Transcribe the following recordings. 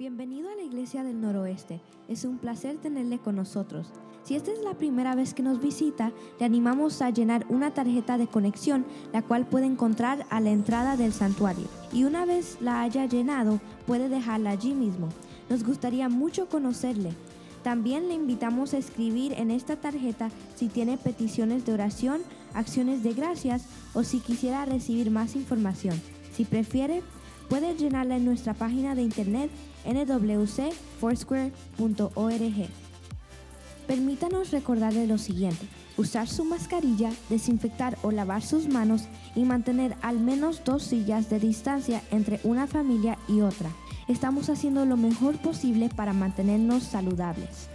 Bienvenido a la Iglesia del Noroeste. Es un placer tenerle con nosotros. Si esta es la primera vez que nos visita, le animamos a llenar una tarjeta de conexión, la cual puede encontrar a la entrada del santuario. Y una vez la haya llenado, puede dejarla allí mismo. Nos gustaría mucho conocerle. También le invitamos a escribir en esta tarjeta si tiene peticiones de oración, acciones de gracias o si quisiera recibir más información. Si prefiere, puede llenarla en nuestra página de internet nwcfoursquare.org. Permítanos recordarle lo siguiente. Usar su mascarilla, desinfectar o lavar sus manos y mantener al menos dos sillas de distancia entre una familia y otra. Estamos haciendo lo mejor posible para mantenernos saludables.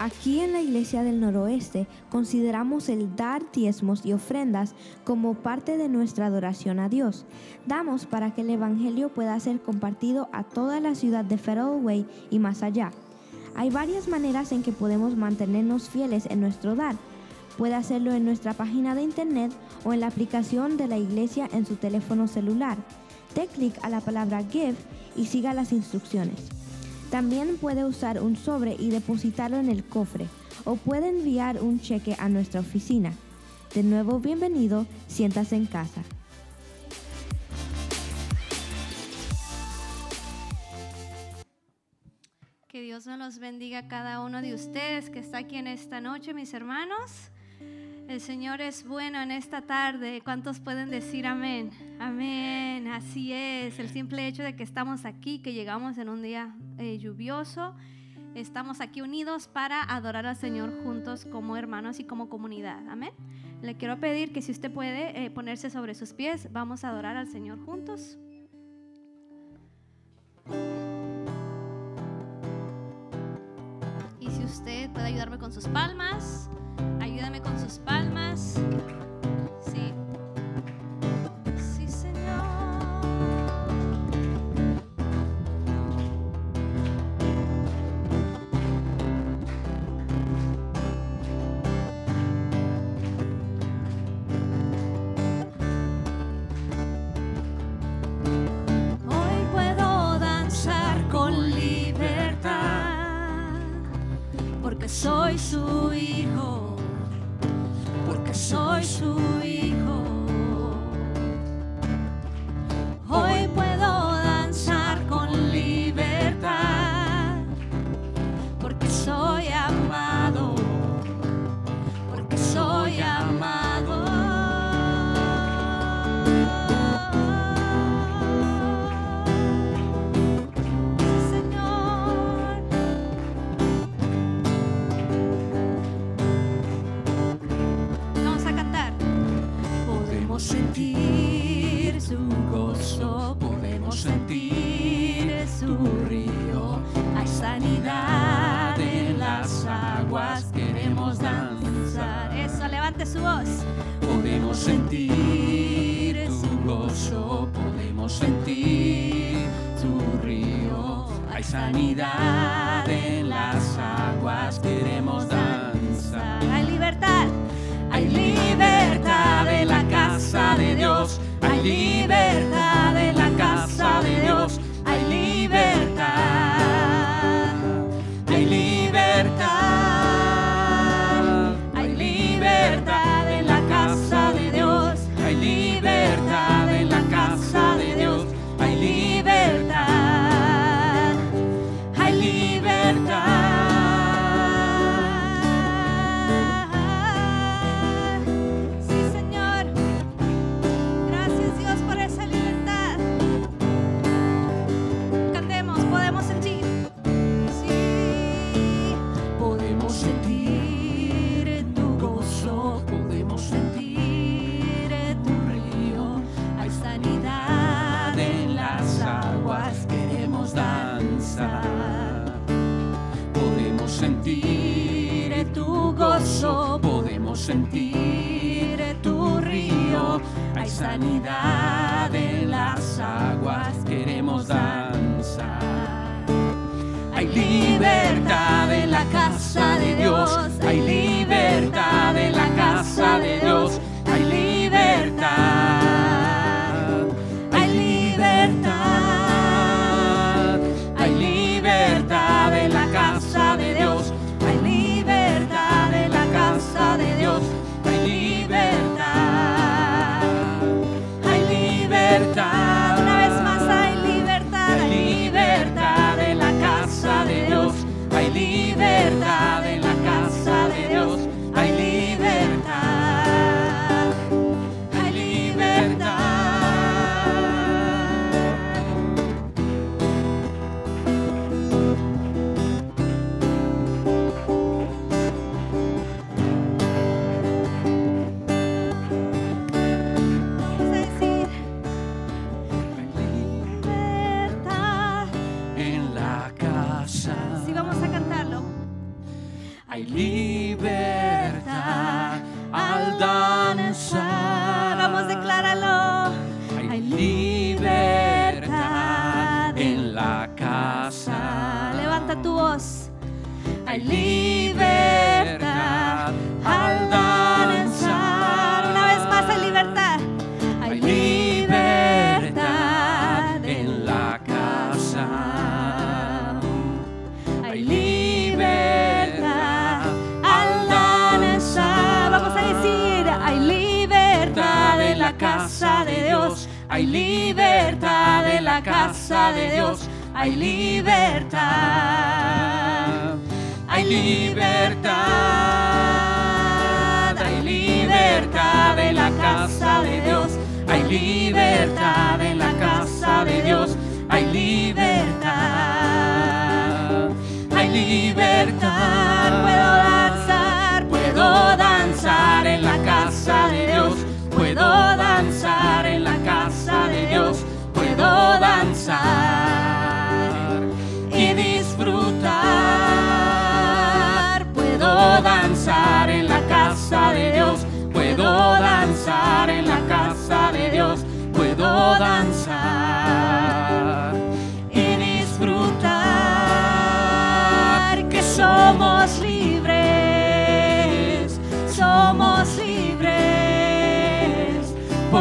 Aquí en la Iglesia del Noroeste consideramos el dar diezmos y ofrendas como parte de nuestra adoración a Dios. Damos para que el Evangelio pueda ser compartido a toda la ciudad de Way y más allá. Hay varias maneras en que podemos mantenernos fieles en nuestro dar. Puede hacerlo en nuestra página de internet o en la aplicación de la iglesia en su teléfono celular. Dé clic a la palabra Give y siga las instrucciones. También puede usar un sobre y depositarlo en el cofre o puede enviar un cheque a nuestra oficina. De nuevo, bienvenido, siéntase en casa. Que Dios nos los bendiga a cada uno de ustedes que está aquí en esta noche, mis hermanos. El Señor es bueno en esta tarde. ¿Cuántos pueden decir amén? Amén. Así es. El simple hecho de que estamos aquí, que llegamos en un día eh, lluvioso, estamos aquí unidos para adorar al Señor juntos como hermanos y como comunidad. Amén. Le quiero pedir que si usted puede eh, ponerse sobre sus pies, vamos a adorar al Señor juntos. Y si usted puede ayudarme con sus palmas, ayúdame con sus palmas. Sí. Sí, Señor. Hoy puedo danzar con libertad, porque soy su hijo, porque Hay libertad. Hay libertad. Hay libertad en la casa de Dios. Hay libertad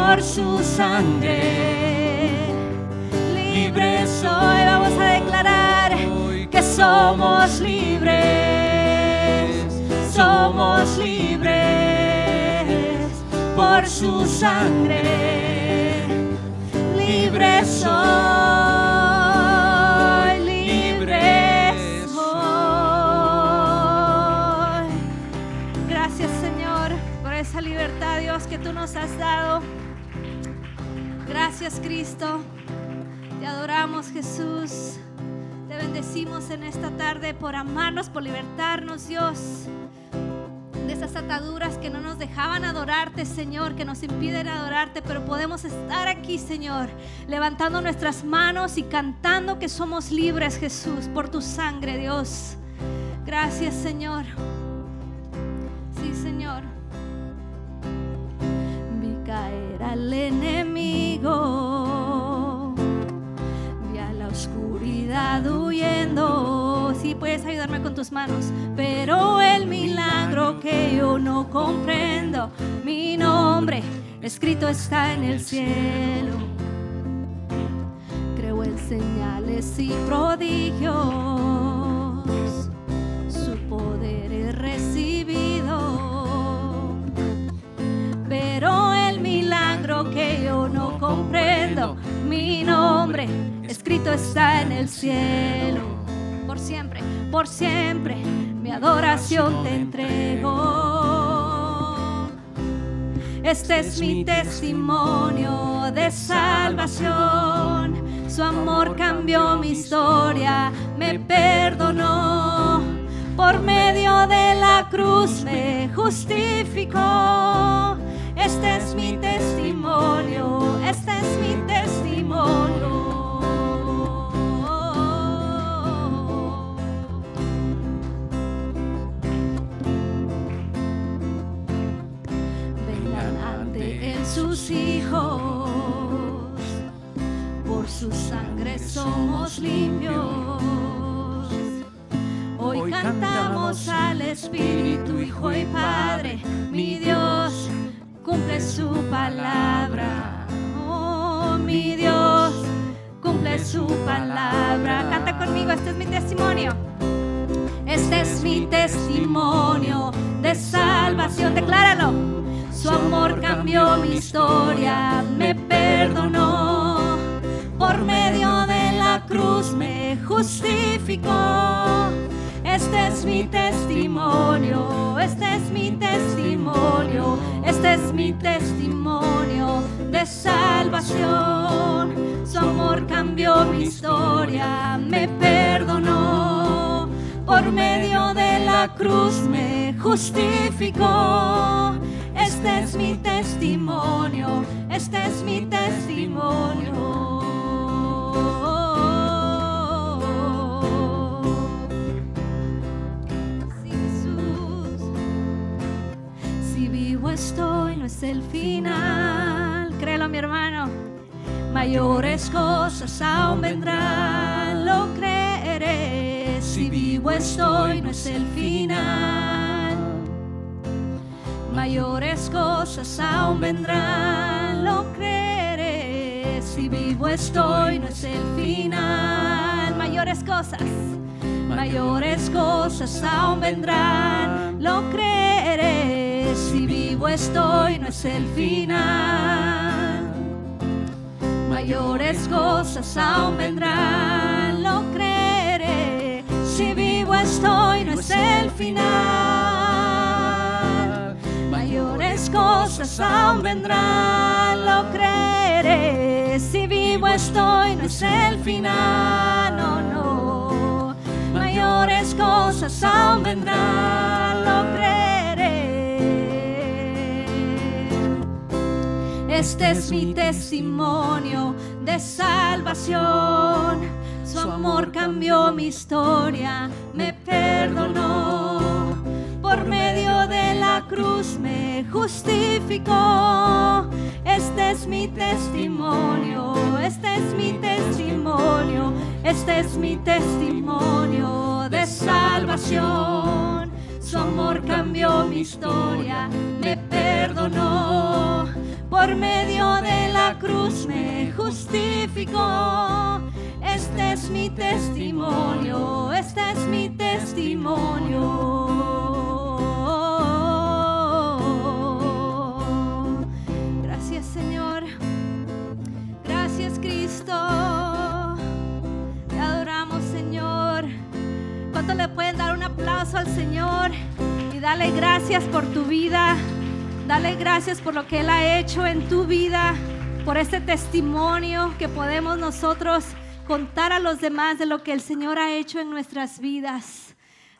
por su sangre. Libres Hoy vamos a declarar que somos libres, somos libres por su sangre. Libres soy, libres soy. Gracias Señor por esa libertad Dios que tú nos has dado. Gracias Cristo. Te adoramos Jesús. Te bendecimos en esta tarde por amarnos, por libertarnos Dios de esas ataduras que no nos dejaban adorarte, Señor, que nos impiden adorarte, pero podemos estar aquí, Señor, levantando nuestras manos y cantando que somos libres, Jesús, por tu sangre, Dios. Gracias, Señor. Sí, Señor. Vi caer al enemigo, vi a la oscuridad huyendo. Si puedes ayudarme con tus manos, pero el milagro que yo no comprendo, mi nombre escrito está en el cielo. Creo en señales y prodigios, nombre escrito está en el cielo. Por siempre, por siempre, mi adoración te entrego. Este es mi testimonio de salvación. Su amor cambió mi historia, me perdonó. Por medio de la cruz me justificó. Este es mi testimonio, este es mi testimonio. Vengan ante él sus hijos, por su sangre somos limpios. Hoy cantamos al Espíritu, Hijo y Padre, mi Dios cumple su palabra. Mi Dios cumple su palabra. Canta conmigo, este es mi testimonio. Este es mi testimonio de salvación. Decláralo. Su amor cambió mi historia, me perdonó. Por medio de la cruz me justificó. Este es mi testimonio, este es mi testimonio, este es mi testimonio de salvación. Su amor cambió mi historia, me perdonó. Por medio de la cruz me justificó. Este es mi testimonio, este es mi testimonio. El final. Créelo, mi hermano. Mayores cosas aún vendrán, lo creeré. Si vivo estoy, no es el final. Mayores cosas aún vendrán, lo creeré. Si vivo estoy, no es el final. Mayores cosas mayores cosas aún vendrán, vivo estoy no es el final. Mayores cosas aún vendrán, lo creeré, si vivo estoy no es el final. Mayores cosas aún vendrán, lo creeré, si vivo estoy no es el final, no, no mayores cosas aún vendrán, lo creeré. Este es mi testimonio de salvación. Su amor cambió mi historia, me perdonó. Por medio de la cruz me justificó. Este es mi testimonio, este es mi testimonio, este es mi testimonio de salvación. Su amor cambió mi historia, me perdonó. Por medio de la cruz me justificó. Este es mi testimonio, este es mi testimonio. Te ¿Cuánto le pueden dar un aplauso al Señor y darle gracias por tu vida? Dale gracias por lo que Él ha hecho en tu vida, por este testimonio que podemos nosotros contar a los demás de lo que el Señor ha hecho en nuestras vidas.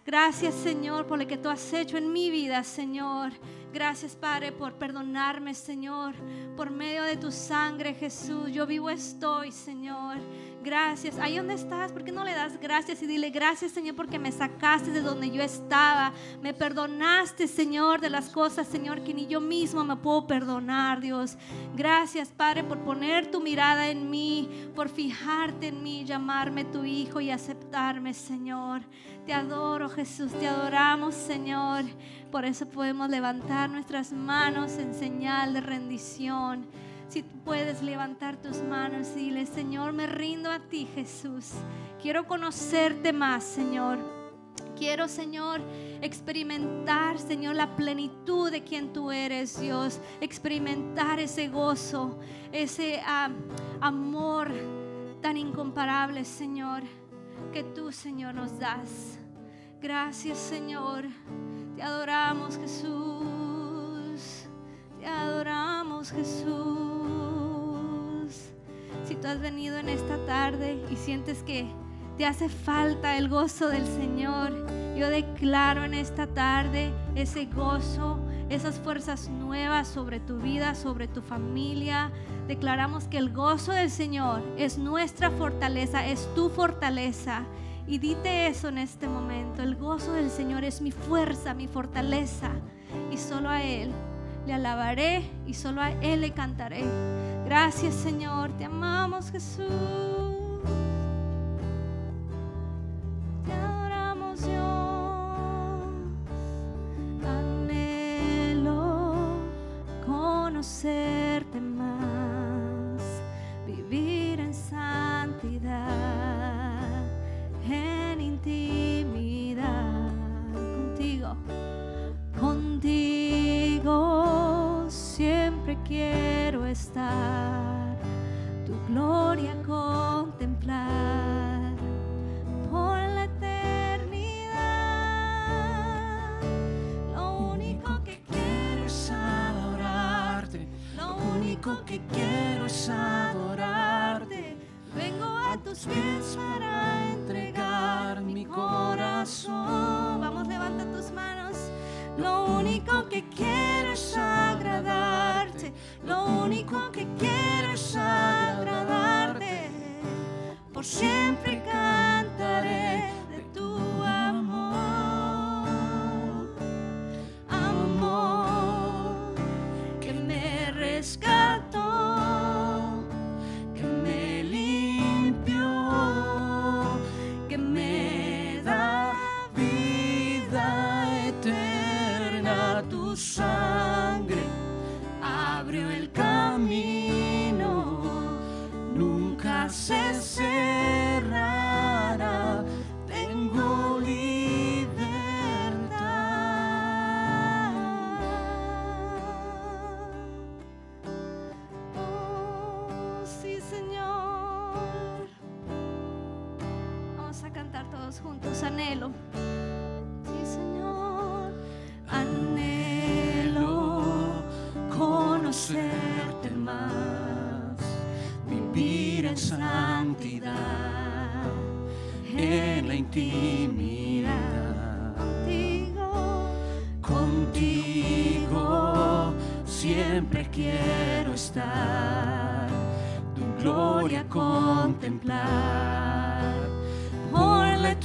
Gracias, Señor, por lo que tú has hecho en mi vida, Señor. Gracias, Padre, por perdonarme, Señor, por medio de tu sangre, Jesús. Yo vivo estoy, Señor. Gracias. Ahí donde estás, ¿por qué no le das gracias y dile gracias, Señor, porque me sacaste de donde yo estaba? Me perdonaste, Señor, de las cosas, Señor, que ni yo mismo me puedo perdonar, Dios. Gracias, Padre, por poner tu mirada en mí, por fijarte en mí, llamarme tu hijo y aceptarme, Señor. Te adoro, Jesús, te adoramos, Señor. Por eso podemos levantar nuestras manos en señal de rendición. Si puedes levantar tus manos y dile, Señor, me rindo a ti, Jesús. Quiero conocerte más, Señor. Quiero, Señor, experimentar, Señor, la plenitud de quien tú eres, Dios. Experimentar ese gozo, ese ah, amor tan incomparable, Señor, que tú, Señor, nos das. Gracias, Señor. Te adoramos, Jesús. Te adoramos, Jesús. Has venido en esta tarde y sientes que te hace falta el gozo del Señor, yo declaro en esta tarde ese gozo, esas fuerzas nuevas sobre tu vida, sobre tu familia. Declaramos que el gozo del Señor es nuestra fortaleza, es tu fortaleza. Y dite eso en este momento. El gozo del Señor es mi fuerza, mi fortaleza. Y solo a Él le alabaré y solo a Él le cantaré. Gracias Señor, te amamos Jesús.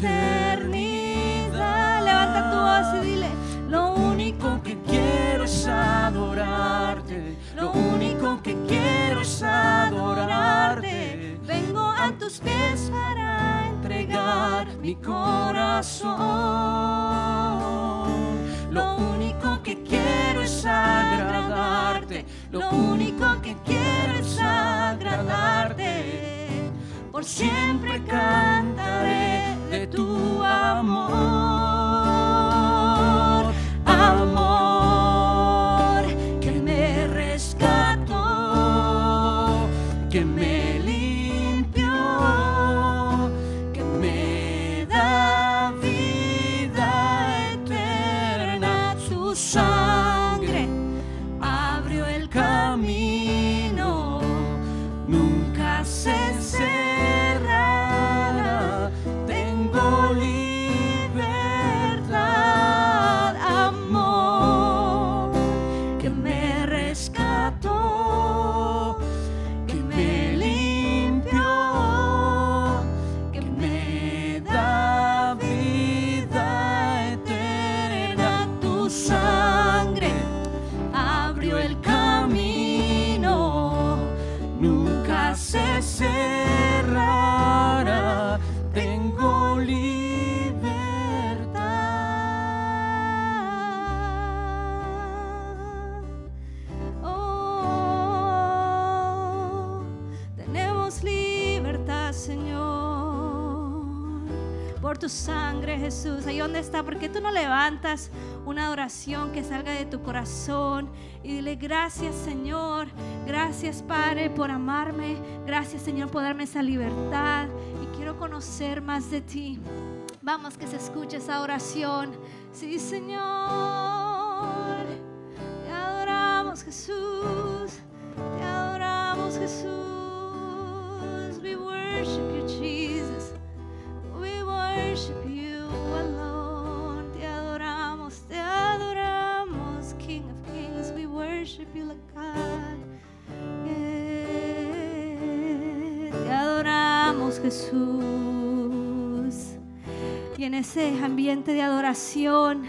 Eternidad. Levanta tu voz y dile, Lo único que quiero es adorarte, lo único que quiero es adorarte. vengo a tus pies para entregar mi corazón. Lo único que quiero es agradarte, lo único que quiero es agradarte. Por siempre cantaré amor, tu sangre, Jesús. Ahí donde está, porque tú no levantas una adoración que salga de tu corazón y dile gracias, Señor, gracias, Padre, por amarme, gracias, Señor, por darme esa libertad y quiero conocer más de ti. Vamos que se escuche esa oración. Sí, Señor. Te adoramos, Jesús. Te adoramos, Jesús. We worship you, Jesus. We worship you alone. Te adoramos, te adoramos, King of Kings. We worship you. Te adoramos, Jesús. Y en ese ambiente de adoración,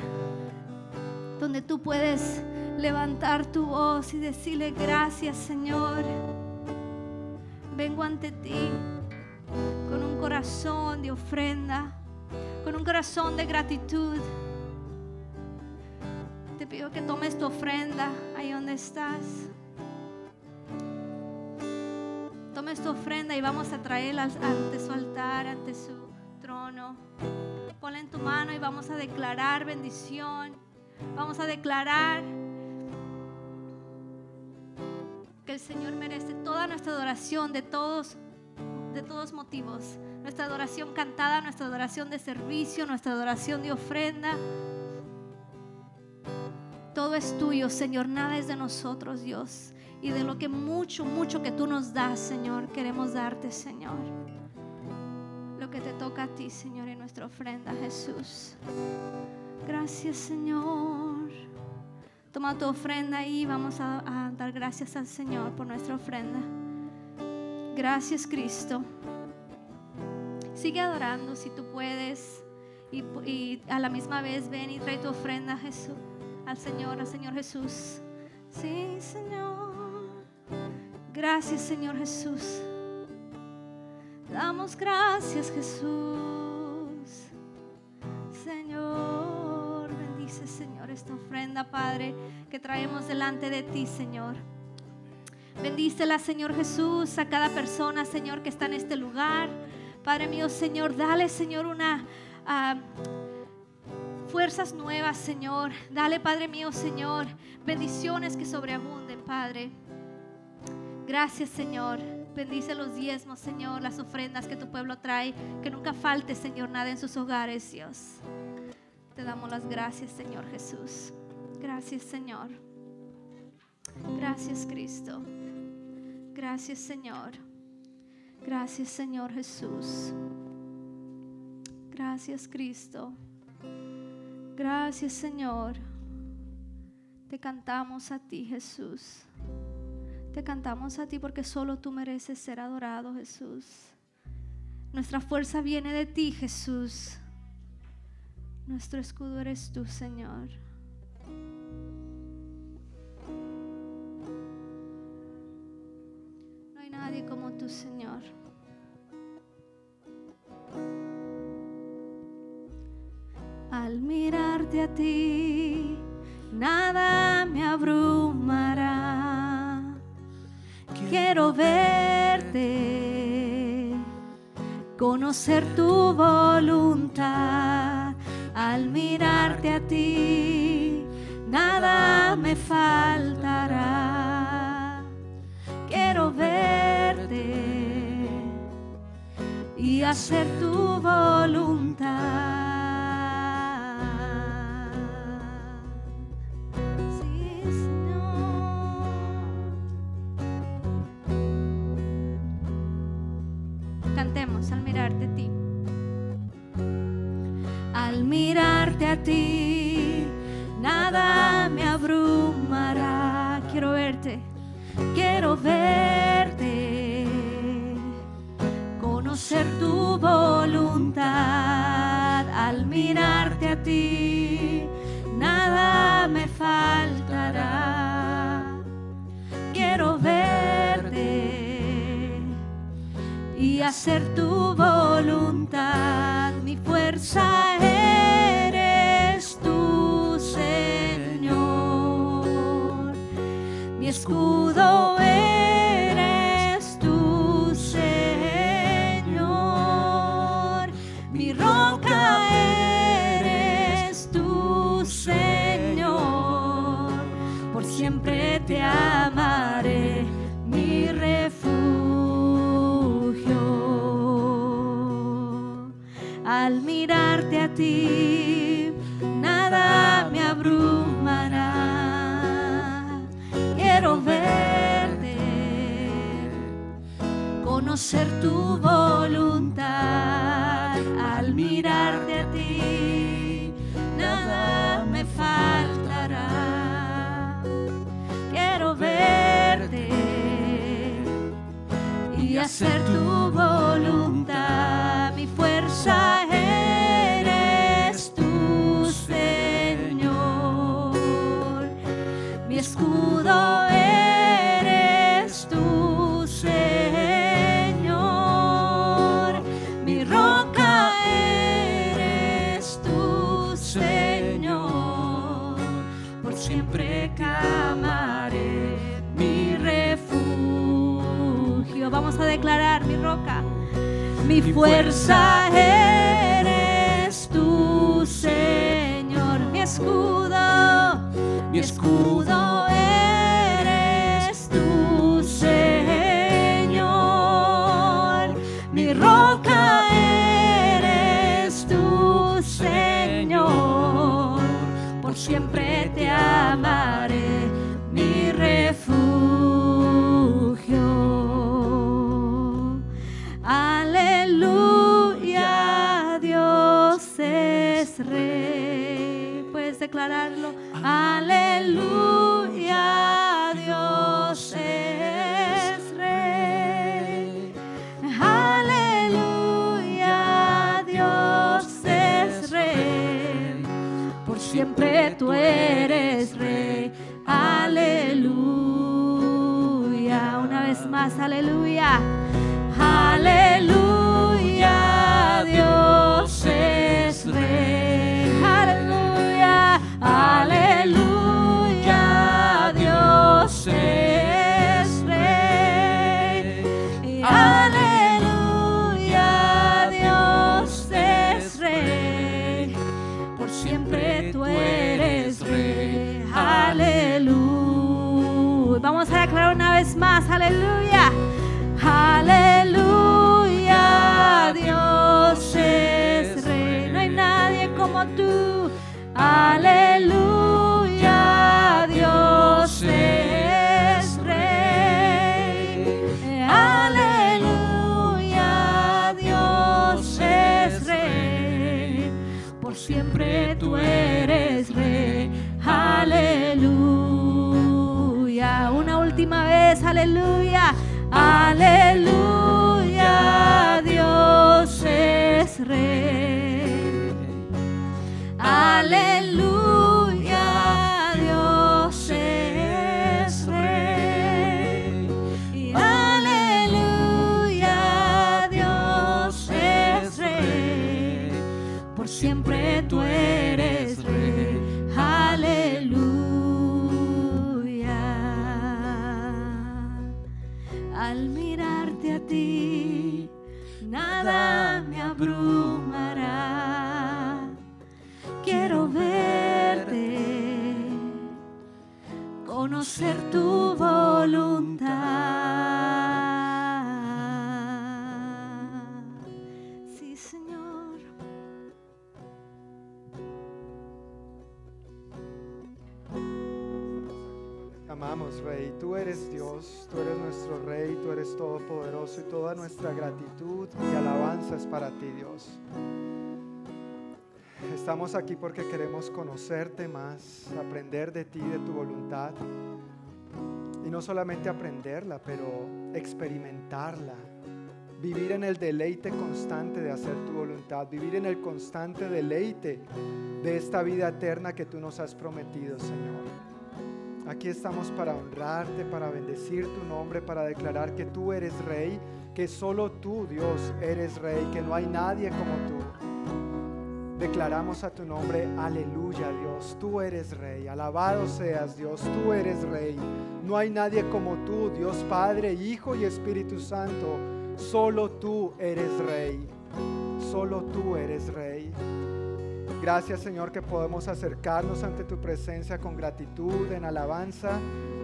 donde tú puedes levantar tu voz y decirle gracias Señor. Vengo ante ti con un corazón de ofrenda, con un corazón de gratitud. Te pido que tomes tu ofrenda ahí donde estás. Tomes tu ofrenda y vamos a traerla ante su altar, ante su trono. Ponla en tu mano y vamos a declarar bendición. Vamos a declarar que el Señor merece toda nuestra adoración de todos de todos motivos. Nuestra adoración cantada, nuestra adoración de servicio, nuestra adoración de ofrenda. Todo es tuyo, Señor, nada es de nosotros, Dios. Y de lo que mucho, mucho que tú nos das, Señor, queremos darte, Señor. Lo que te toca a ti, Señor, en nuestra ofrenda, Jesús. Gracias, Señor. Toma tu ofrenda y vamos a, a dar gracias al Señor por nuestra ofrenda. Gracias, Cristo. Sigue adorando si tú puedes. Y, a la misma vez ven y trae tu ofrenda a Jesús, al Señor, al Señor Jesús. Sí, Señor. Gracias, Señor Jesús. Damos gracias, Jesús. Señor, bendice, Señor, esta ofrenda, Padre, que traemos delante de ti, Señor. Bendícela, Señor Jesús, a cada persona, Señor, que está en este lugar. Padre mío, Señor, dale, Señor, una ah, fuerzas nuevas, Señor. Dale, Padre mío, Señor, bendiciones que sobreabunden, Padre. Gracias, Señor. Bendice los diezmos, Señor, las ofrendas que tu pueblo trae. Que nunca falte, Señor, nada en sus hogares, Dios. Te damos las gracias, Señor Jesús. Gracias, Señor. Gracias, Cristo. Gracias, Señor. Gracias, Señor Jesús. Gracias, Cristo. Gracias, Señor. Te cantamos a ti, Jesús. Te cantamos a ti porque solo tú mereces ser adorado, Jesús. Nuestra fuerza viene de ti, Jesús. Nuestro escudo eres tú, Señor. Nadie como tú, Señor. Al mirarte a ti, nada me abrumará. Quiero verte, conocer tu voluntad. Al mirarte a ti, nada me faltará. Y hacer tu voluntad. Sí, Señor. Cantemos al mirarte a ti. Al mirarte a ti, a ti, nada me faltará. Quiero verte y hacer tu voluntad. Mi fuerza conocer tu voluntad. Al mirarte a ti, nada me faltará. Quiero verte y hacer tu Mi fuerza rey. Puedes declararlo. Aleluya, Dios es rey. Aleluya, Dios es rey. Por siempre tú eres rey. Aleluya. Una vez más, aleluya. Es rey. Aleluya, Dios es rey. Por siempre tú eres rey. Aleluya. Vamos a declarar una vez más. Aleluya. Aleluya, Dios es rey. No hay nadie como tú. Aleluya, última vez, aleluya. Aleluya, Dios es rey. Aleluya, Rey. Tú eres Dios, tú eres nuestro Rey, tú eres todopoderoso y toda nuestra gratitud y alabanza es para ti, Dios. Estamos aquí porque queremos conocerte más, aprender de ti, de tu voluntad. Y no solamente aprenderla, pero experimentarla. Vivir en el deleite constante de hacer tu voluntad. Vivir en el constante deleite de esta vida eterna que tú nos has prometido, Señor. Aquí estamos para honrarte, para bendecir tu nombre, para declarar que tú eres rey, que solo tú, Dios, eres rey, que no hay nadie como tú. Declaramos a tu nombre, aleluya Dios, tú eres rey, alabado seas Dios, tú eres rey. No hay nadie como tú, Dios Padre, Hijo y Espíritu Santo, solo tú eres rey, solo tú eres rey. Gracias Señor que podemos acercarnos ante tu presencia con gratitud, en alabanza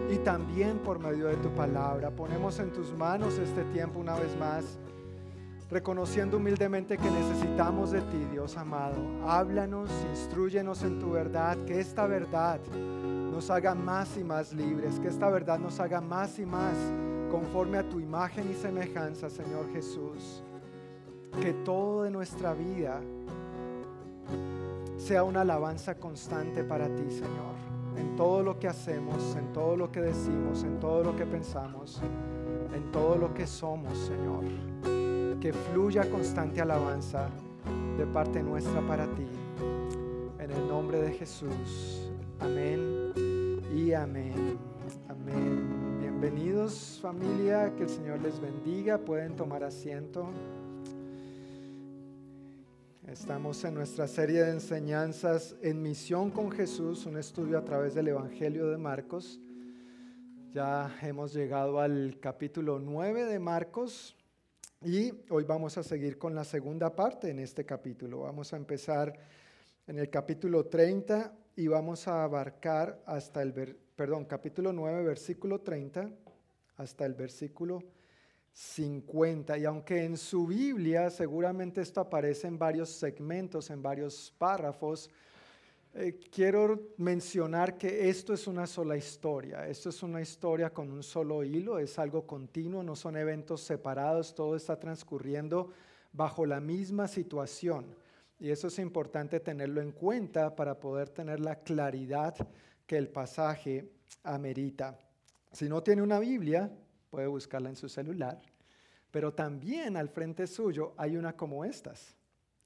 y también por medio de tu palabra. Ponemos en tus manos este tiempo una vez más, reconociendo humildemente que necesitamos de ti, Dios amado. Háblanos, instruyenos en tu verdad, que esta verdad nos haga más y más libres, que esta verdad nos haga más y más conforme a tu imagen y semejanza, Señor Jesús. Que todo de nuestra vida sea una alabanza constante para ti, Señor. En todo lo que hacemos, en todo lo que decimos, en todo lo que pensamos, en todo lo que somos, Señor. Que fluya constante alabanza de parte nuestra para ti. En el nombre de Jesús. Amén y amén. Amén. Bienvenidos familia, que el Señor les bendiga. Pueden tomar asiento. Estamos en nuestra serie de enseñanzas en misión con Jesús, un estudio a través del Evangelio de Marcos. Ya hemos llegado al capítulo 9 de Marcos y hoy vamos a seguir con la segunda parte en este capítulo. Vamos a empezar en el capítulo 30 y vamos a abarcar hasta el, perdón, capítulo 9, versículo 30 hasta el versículo 50. Y aunque en su Biblia seguramente esto aparece en varios segmentos, en varios párrafos, eh, quiero mencionar que esto es una sola historia. Esto es una historia con un solo hilo, es algo continuo, no son eventos separados, todo está transcurriendo bajo la misma situación. Y eso es importante tenerlo en cuenta para poder tener la claridad que el pasaje amerita. Si no tiene una Biblia, puede buscarla en su celular, pero también al frente suyo hay una como estas,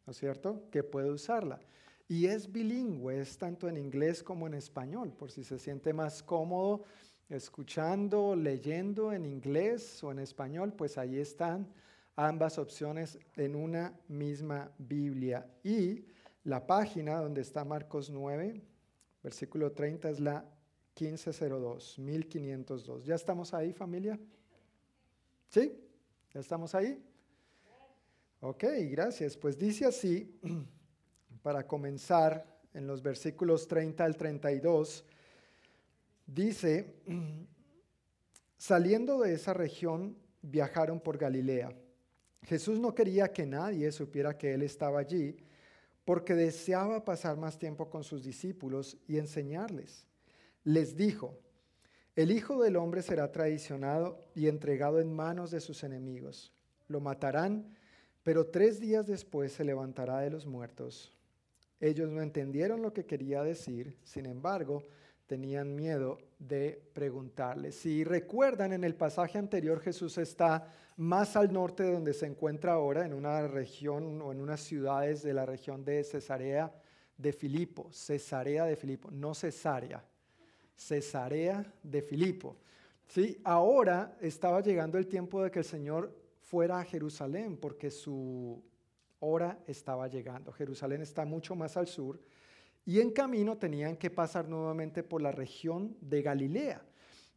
¿no es cierto? Que puede usarla. Y es bilingüe, es tanto en inglés como en español, por si se siente más cómodo escuchando, leyendo en inglés o en español, pues ahí están ambas opciones en una misma Biblia. Y la página donde está Marcos 9, versículo 30 es la 1502, 1502. ¿Ya estamos ahí, familia? ¿Sí? ¿Ya estamos ahí? Ok, gracias. Pues dice así, para comenzar en los versículos 30 al 32, dice, saliendo de esa región, viajaron por Galilea. Jesús no quería que nadie supiera que Él estaba allí, porque deseaba pasar más tiempo con sus discípulos y enseñarles. Les dijo, el Hijo del Hombre será traicionado y entregado en manos de sus enemigos. Lo matarán, pero tres días después se levantará de los muertos. Ellos no entendieron lo que quería decir, sin embargo, tenían miedo de preguntarle. Si recuerdan, en el pasaje anterior Jesús está más al norte de donde se encuentra ahora, en una región o en unas ciudades de la región de Cesarea de Filipo, Cesarea de Filipo, no Cesarea, Cesarea de Filipo. ¿Sí? Ahora estaba llegando el tiempo de que el Señor fuera a Jerusalén, porque su hora estaba llegando. Jerusalén está mucho más al sur y en camino tenían que pasar nuevamente por la región de Galilea.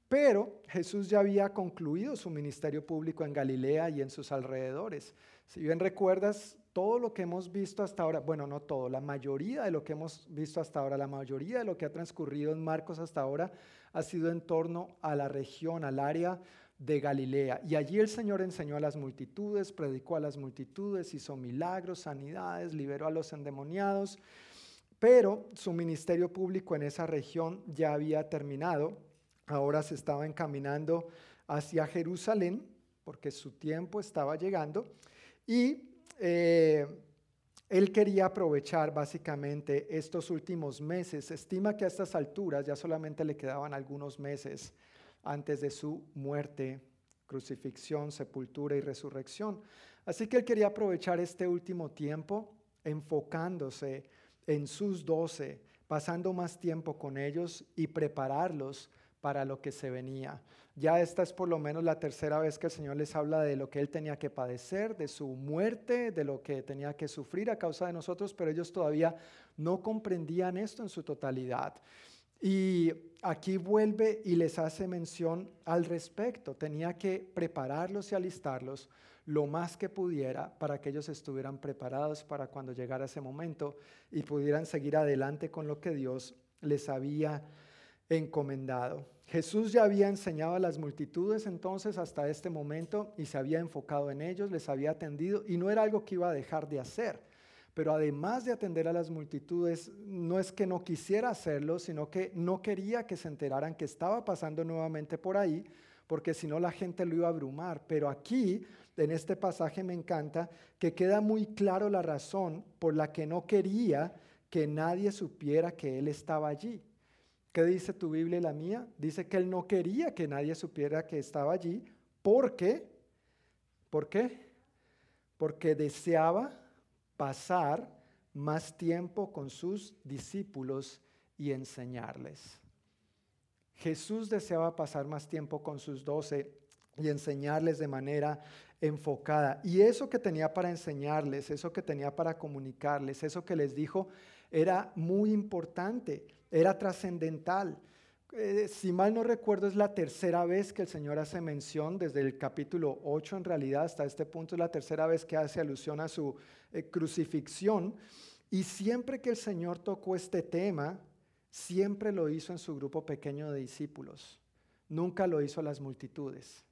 Pero Jesús ya había concluido su ministerio público en Galilea y en sus alrededores. Si bien recuerdas, todo lo que hemos visto hasta ahora, bueno, no todo, la mayoría de lo que hemos visto hasta ahora, la mayoría de lo que ha transcurrido en Marcos hasta ahora, ha sido en torno a la región, al área de Galilea. Y allí el Señor enseñó a las multitudes, predicó a las multitudes, hizo milagros, sanidades, liberó a los endemoniados. Pero su ministerio público en esa región ya había terminado. Ahora se estaba encaminando hacia Jerusalén porque su tiempo estaba llegando. Y eh, él quería aprovechar básicamente estos últimos meses. Estima que a estas alturas ya solamente le quedaban algunos meses antes de su muerte, crucifixión, sepultura y resurrección. Así que él quería aprovechar este último tiempo enfocándose en sus doce, pasando más tiempo con ellos y prepararlos para lo que se venía. Ya esta es por lo menos la tercera vez que el Señor les habla de lo que Él tenía que padecer, de su muerte, de lo que tenía que sufrir a causa de nosotros, pero ellos todavía no comprendían esto en su totalidad. Y aquí vuelve y les hace mención al respecto. Tenía que prepararlos y alistarlos lo más que pudiera para que ellos estuvieran preparados para cuando llegara ese momento y pudieran seguir adelante con lo que Dios les había encomendado. Jesús ya había enseñado a las multitudes entonces hasta este momento y se había enfocado en ellos, les había atendido y no era algo que iba a dejar de hacer. Pero además de atender a las multitudes, no es que no quisiera hacerlo, sino que no quería que se enteraran que estaba pasando nuevamente por ahí, porque si no la gente lo iba a abrumar. Pero aquí en este pasaje me encanta que queda muy claro la razón por la que no quería que nadie supiera que él estaba allí. ¿Qué dice tu Biblia y la mía? Dice que él no quería que nadie supiera que estaba allí porque, ¿por qué? Porque deseaba pasar más tiempo con sus discípulos y enseñarles. Jesús deseaba pasar más tiempo con sus doce y enseñarles de manera enfocada. Y eso que tenía para enseñarles, eso que tenía para comunicarles, eso que les dijo, era muy importante, era trascendental. Eh, si mal no recuerdo, es la tercera vez que el Señor hace mención, desde el capítulo 8 en realidad hasta este punto, es la tercera vez que hace alusión a su eh, crucifixión. Y siempre que el Señor tocó este tema, siempre lo hizo en su grupo pequeño de discípulos. Nunca lo hizo a las multitudes.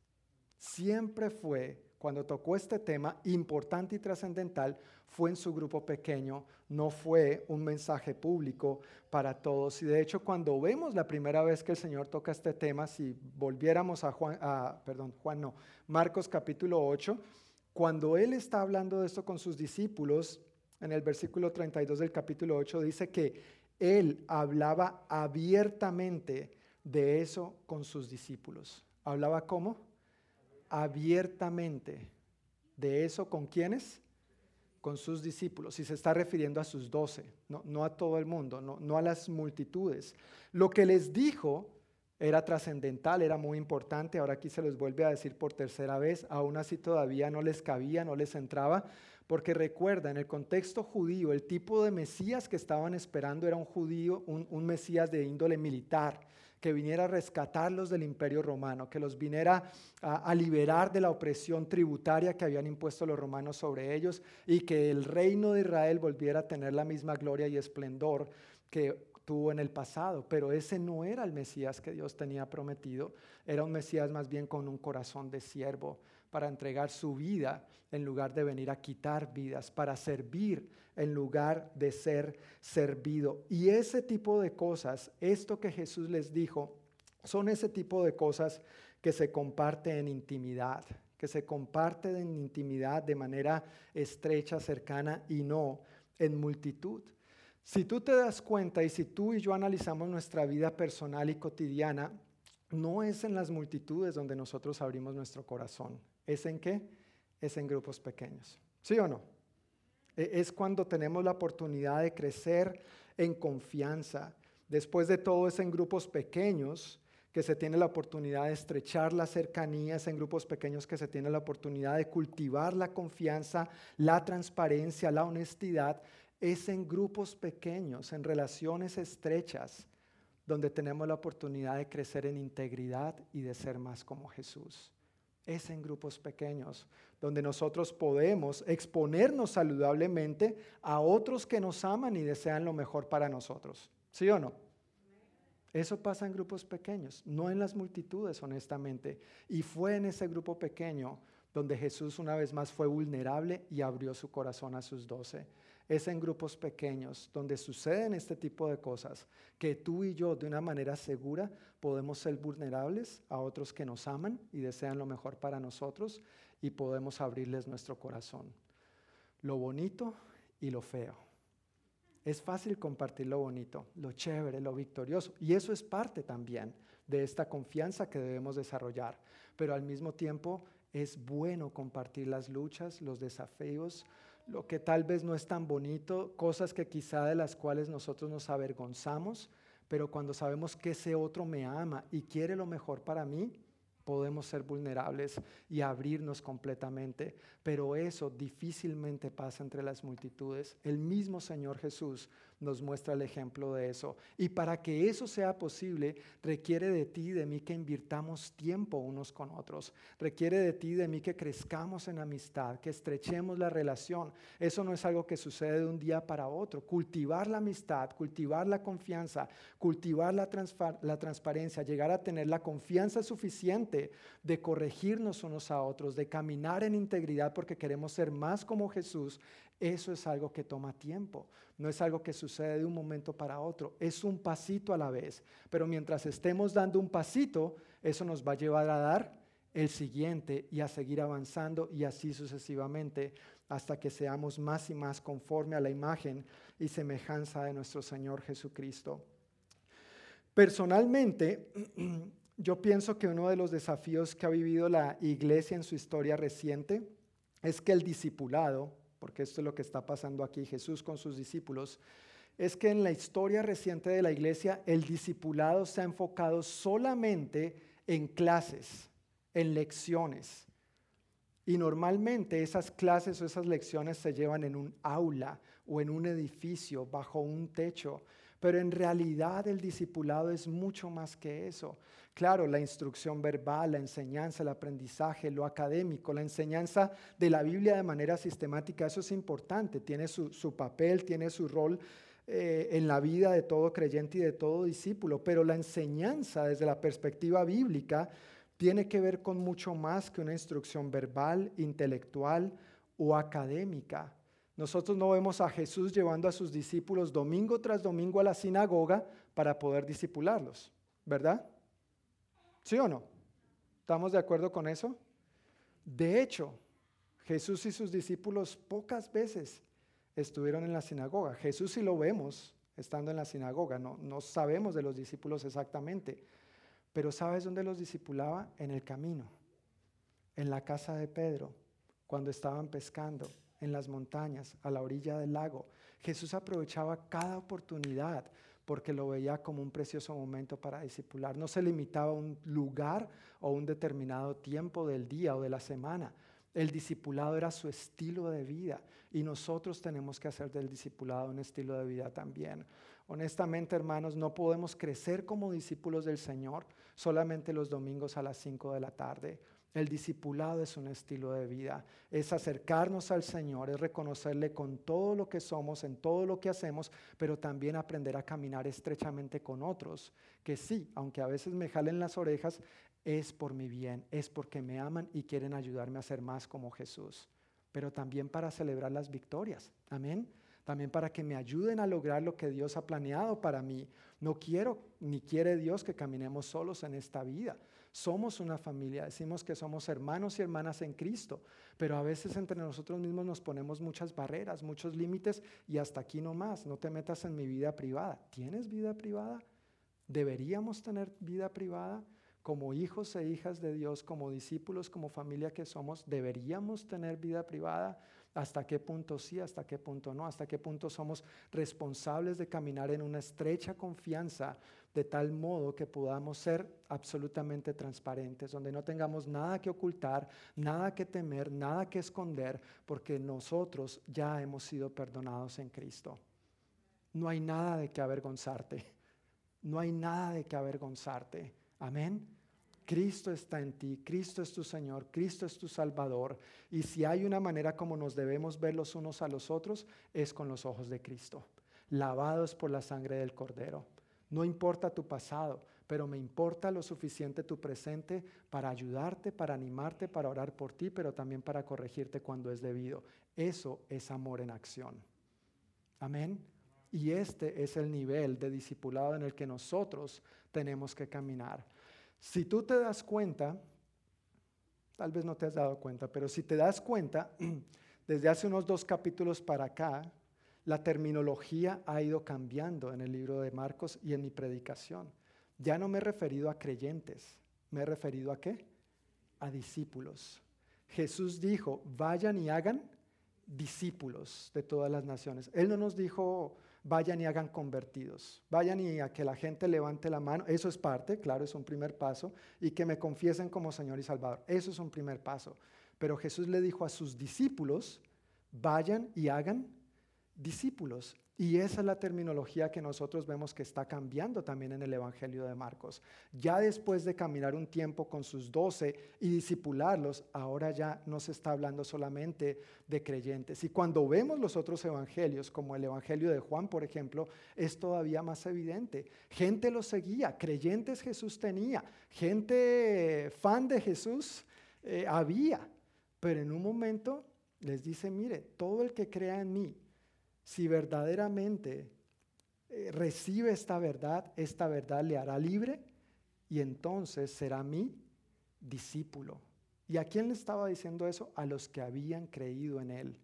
Siempre fue cuando tocó este tema importante y trascendental, fue en su grupo pequeño, no fue un mensaje público para todos. Y de hecho, cuando vemos la primera vez que el Señor toca este tema, si volviéramos a Juan, perdón, Juan no, Marcos capítulo 8, cuando él está hablando de esto con sus discípulos, en el versículo 32 del capítulo 8 dice que él hablaba abiertamente de eso con sus discípulos. ¿Hablaba cómo? Abiertamente de eso con quienes? Con sus discípulos. Y se está refiriendo a sus doce, no, a todo el mundo, no, no a las multitudes. Lo que les dijo era trascendental, era muy importante. Ahora aquí se los vuelve a decir por tercera vez. Aún así todavía no les cabía, no les entraba. Porque recuerda, en el contexto judío, el tipo de Mesías que estaban esperando era un judío, un, un Mesías de índole militar que viniera a rescatarlos del imperio romano, que los viniera a, liberar de la opresión tributaria que habían impuesto los romanos sobre ellos y que el reino de Israel volviera a tener la misma gloria y esplendor que tuvo en el pasado. Pero ese no era el Mesías que Dios tenía prometido, era un Mesías más bien con un corazón de siervo para entregar su vida en lugar de venir a quitar vidas, para servir en lugar de ser servido. Y ese tipo de cosas, esto que Jesús les dijo, son ese tipo de cosas que se comparten en intimidad, que se comparten en intimidad de manera estrecha, cercana y no en multitud. Si tú te das cuenta y si tú y yo analizamos nuestra vida personal y cotidiana, no es en las multitudes donde nosotros abrimos nuestro corazón. ¿Es en qué? Es en grupos pequeños. ¿Sí o no? E, es cuando tenemos la oportunidad de crecer en confianza. Después de todo es en grupos pequeños que se tiene la oportunidad de estrechar las cercanías, en grupos pequeños que se tiene la oportunidad de cultivar la confianza, la transparencia, la honestidad. Es en grupos pequeños, en relaciones estrechas, donde tenemos la oportunidad de crecer en integridad y de ser más como Jesús. Es en grupos pequeños donde nosotros podemos exponernos saludablemente a otros que nos aman y desean lo mejor para nosotros. ¿Sí o no? Eso pasa en grupos pequeños, no en las multitudes, honestamente. Y fue en ese grupo pequeño donde Jesús una vez más fue vulnerable y abrió su corazón a sus doce es en grupos pequeños donde suceden este tipo de cosas que tú y yo de una manera segura podemos ser vulnerables a otros que nos aman y desean lo mejor para nosotros y podemos abrirles nuestro corazón. Lo bonito y lo feo. Es fácil compartir lo bonito, lo chévere, lo victorioso y eso es parte también de esta confianza que debemos desarrollar, pero al mismo tiempo es bueno compartir las luchas, los desafíos, lo que tal vez no es tan bonito, cosas que quizá de las cuales nosotros nos avergonzamos, pero cuando sabemos que ese otro me ama y quiere lo mejor para mí, podemos ser vulnerables y abrirnos completamente, pero eso difícilmente pasa entre las multitudes. El mismo Señor Jesús nos muestra el ejemplo de eso. Y para que eso sea posible, requiere de ti y de mí que invirtamos tiempo unos con otros. Requiere de ti y de mí que crezcamos en amistad, que estrechemos la relación. Eso no es algo que sucede de un día para otro. Cultivar la amistad, cultivar la confianza, cultivar la, la transparencia, llegar a tener la confianza suficiente de corregirnos unos a otros, de caminar en integridad porque queremos ser más como Jesús, eso es algo que toma tiempo, no es algo que sucede de un momento para otro, es un pasito a la vez. Pero mientras estemos dando un pasito, eso nos va a llevar a dar el siguiente y a seguir avanzando y así sucesivamente hasta que seamos más y más conforme a la imagen y semejanza de nuestro Señor Jesucristo. Personalmente, yo pienso que uno de los desafíos que ha vivido la iglesia en su historia reciente es que el discipulado, porque esto es lo que está pasando aquí Jesús con sus discípulos, es que en la historia reciente de la iglesia el discipulado se ha enfocado solamente en clases, en lecciones. Y normalmente esas clases o esas lecciones se llevan en un aula o en un edificio, bajo un techo. Pero en realidad el discipulado es mucho más que eso. Claro, la instrucción verbal, la enseñanza, el aprendizaje, lo académico, la enseñanza de la Biblia de manera sistemática, eso es importante, tiene su, papel, tiene su rol eh, en la vida de todo creyente y de todo discípulo, pero la enseñanza desde la perspectiva bíblica tiene que ver con mucho más que una instrucción verbal, intelectual o académica. Nosotros no vemos a Jesús llevando a sus discípulos domingo tras domingo a la sinagoga para poder discipularlos, ¿verdad? ¿Sí o no? ¿Estamos de acuerdo con eso? De hecho, Jesús y sus discípulos pocas veces estuvieron en la sinagoga. Jesús sí lo vemos estando en la sinagoga, no, no sabemos de los discípulos exactamente, pero ¿sabes dónde los discipulaba? En el camino, en la casa de Pedro, cuando estaban pescando, en las montañas, a la orilla del lago. Jesús aprovechaba cada oportunidad porque lo veía como un precioso momento para discipular. No se limitaba a un lugar o un determinado tiempo del día o de la semana. El discipulado era su estilo de vida y nosotros tenemos que hacer del discipulado un estilo de vida también. Honestamente, hermanos, no podemos crecer como discípulos del Señor solamente los domingos a las 5 de la tarde el discipulado es un estilo de vida, es acercarnos al Señor, es reconocerle con todo lo que somos, en todo lo que hacemos, pero también aprender a caminar estrechamente con otros, que sí, aunque a veces me jalen las orejas, es por mi bien, es porque me aman y quieren ayudarme a ser más como Jesús, pero también para celebrar las victorias. Amén. También para que me ayuden a lograr lo que Dios ha planeado para mí. No quiero ni quiere Dios que caminemos solos en esta vida. Somos una familia, decimos que somos hermanos y hermanas en Cristo, pero a veces entre nosotros mismos nos ponemos muchas barreras, muchos límites y hasta aquí no más. No te metas en mi vida privada. ¿Tienes vida privada? ¿Deberíamos tener vida privada? como hijos e hijas de Dios, como discípulos, como familia que somos, deberíamos tener vida privada. ¿Hasta qué punto sí? ¿Hasta qué punto no? ¿Hasta qué punto somos responsables de caminar en una estrecha confianza de tal modo que podamos ser absolutamente transparentes, donde no tengamos nada que ocultar, nada que temer, nada que esconder, porque nosotros ya hemos sido perdonados en Cristo? No hay nada de que avergonzarte. No hay nada de que avergonzarte. Amén. Cristo está en ti, Cristo es tu Señor, Cristo es tu Salvador. Y si hay una manera como nos debemos ver los unos a los otros, es con los ojos de Cristo, lavados por la sangre del Cordero. No importa tu pasado, pero me importa lo suficiente tu presente para ayudarte, para animarte, para orar por ti, pero también para corregirte cuando es debido. Eso es amor en acción. Amén. Y este es el nivel de discipulado en el que nosotros tenemos que caminar. Si tú te das cuenta, tal vez no te has dado cuenta, pero si te das cuenta, desde hace unos dos capítulos para acá, la terminología ha ido cambiando en el libro de Marcos y en mi predicación. Ya no me he referido a creyentes, me he referido a qué? A discípulos. Jesús dijo, vayan y hagan discípulos de todas las naciones. Él no nos dijo, vayan y hagan convertidos, vayan y a que la gente levante la mano, eso es parte, claro, es un primer paso, y que me confiesen como Señor y Salvador, eso es un primer paso. Pero Jesús le dijo a sus discípulos, vayan y hagan discípulos. Y esa es la terminología que nosotros vemos que está cambiando también en el Evangelio de Marcos. Ya después de caminar un tiempo con sus doce y discipularlos, ahora ya no se está hablando solamente de creyentes. Y cuando vemos los otros evangelios, como el Evangelio de Juan, por ejemplo, es todavía más evidente. Gente lo seguía, creyentes Jesús tenía, gente fan de Jesús eh, había. Pero en un momento les dice, mire, todo el que crea en mí, si verdaderamente eh, recibe esta verdad, esta verdad le hará libre y entonces será mi discípulo. ¿Y a quién le estaba diciendo eso? A los que habían creído en él.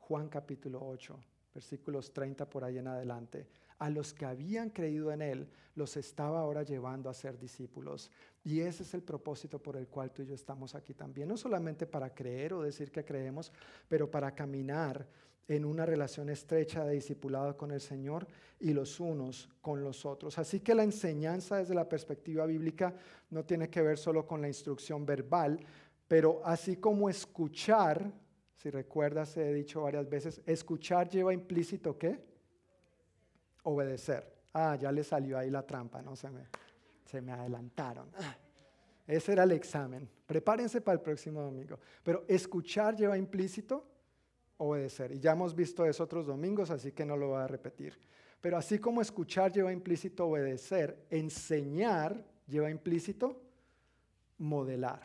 Juan capítulo 8, versículos 30 por ahí en adelante. A los que habían creído en él, los estaba ahora llevando a ser discípulos. Y ese es el propósito por el cual tú y yo estamos aquí también. No solamente para creer o decir que creemos, pero para caminar en una relación estrecha de discipulado con el Señor y los unos con los otros. Así que la enseñanza desde la perspectiva bíblica no tiene que ver solo con la instrucción verbal, pero así como escuchar, si recuerdas, he dicho varias veces, escuchar lleva implícito qué? Obedecer. Ah, ya le salió ahí la trampa, no se me, se me adelantaron. Ah, ese era el examen. Prepárense para el próximo domingo. Pero escuchar lleva implícito obedecer. Y ya hemos visto eso otros domingos, así que no lo voy a repetir. Pero así como escuchar lleva implícito obedecer, enseñar lleva implícito modelar.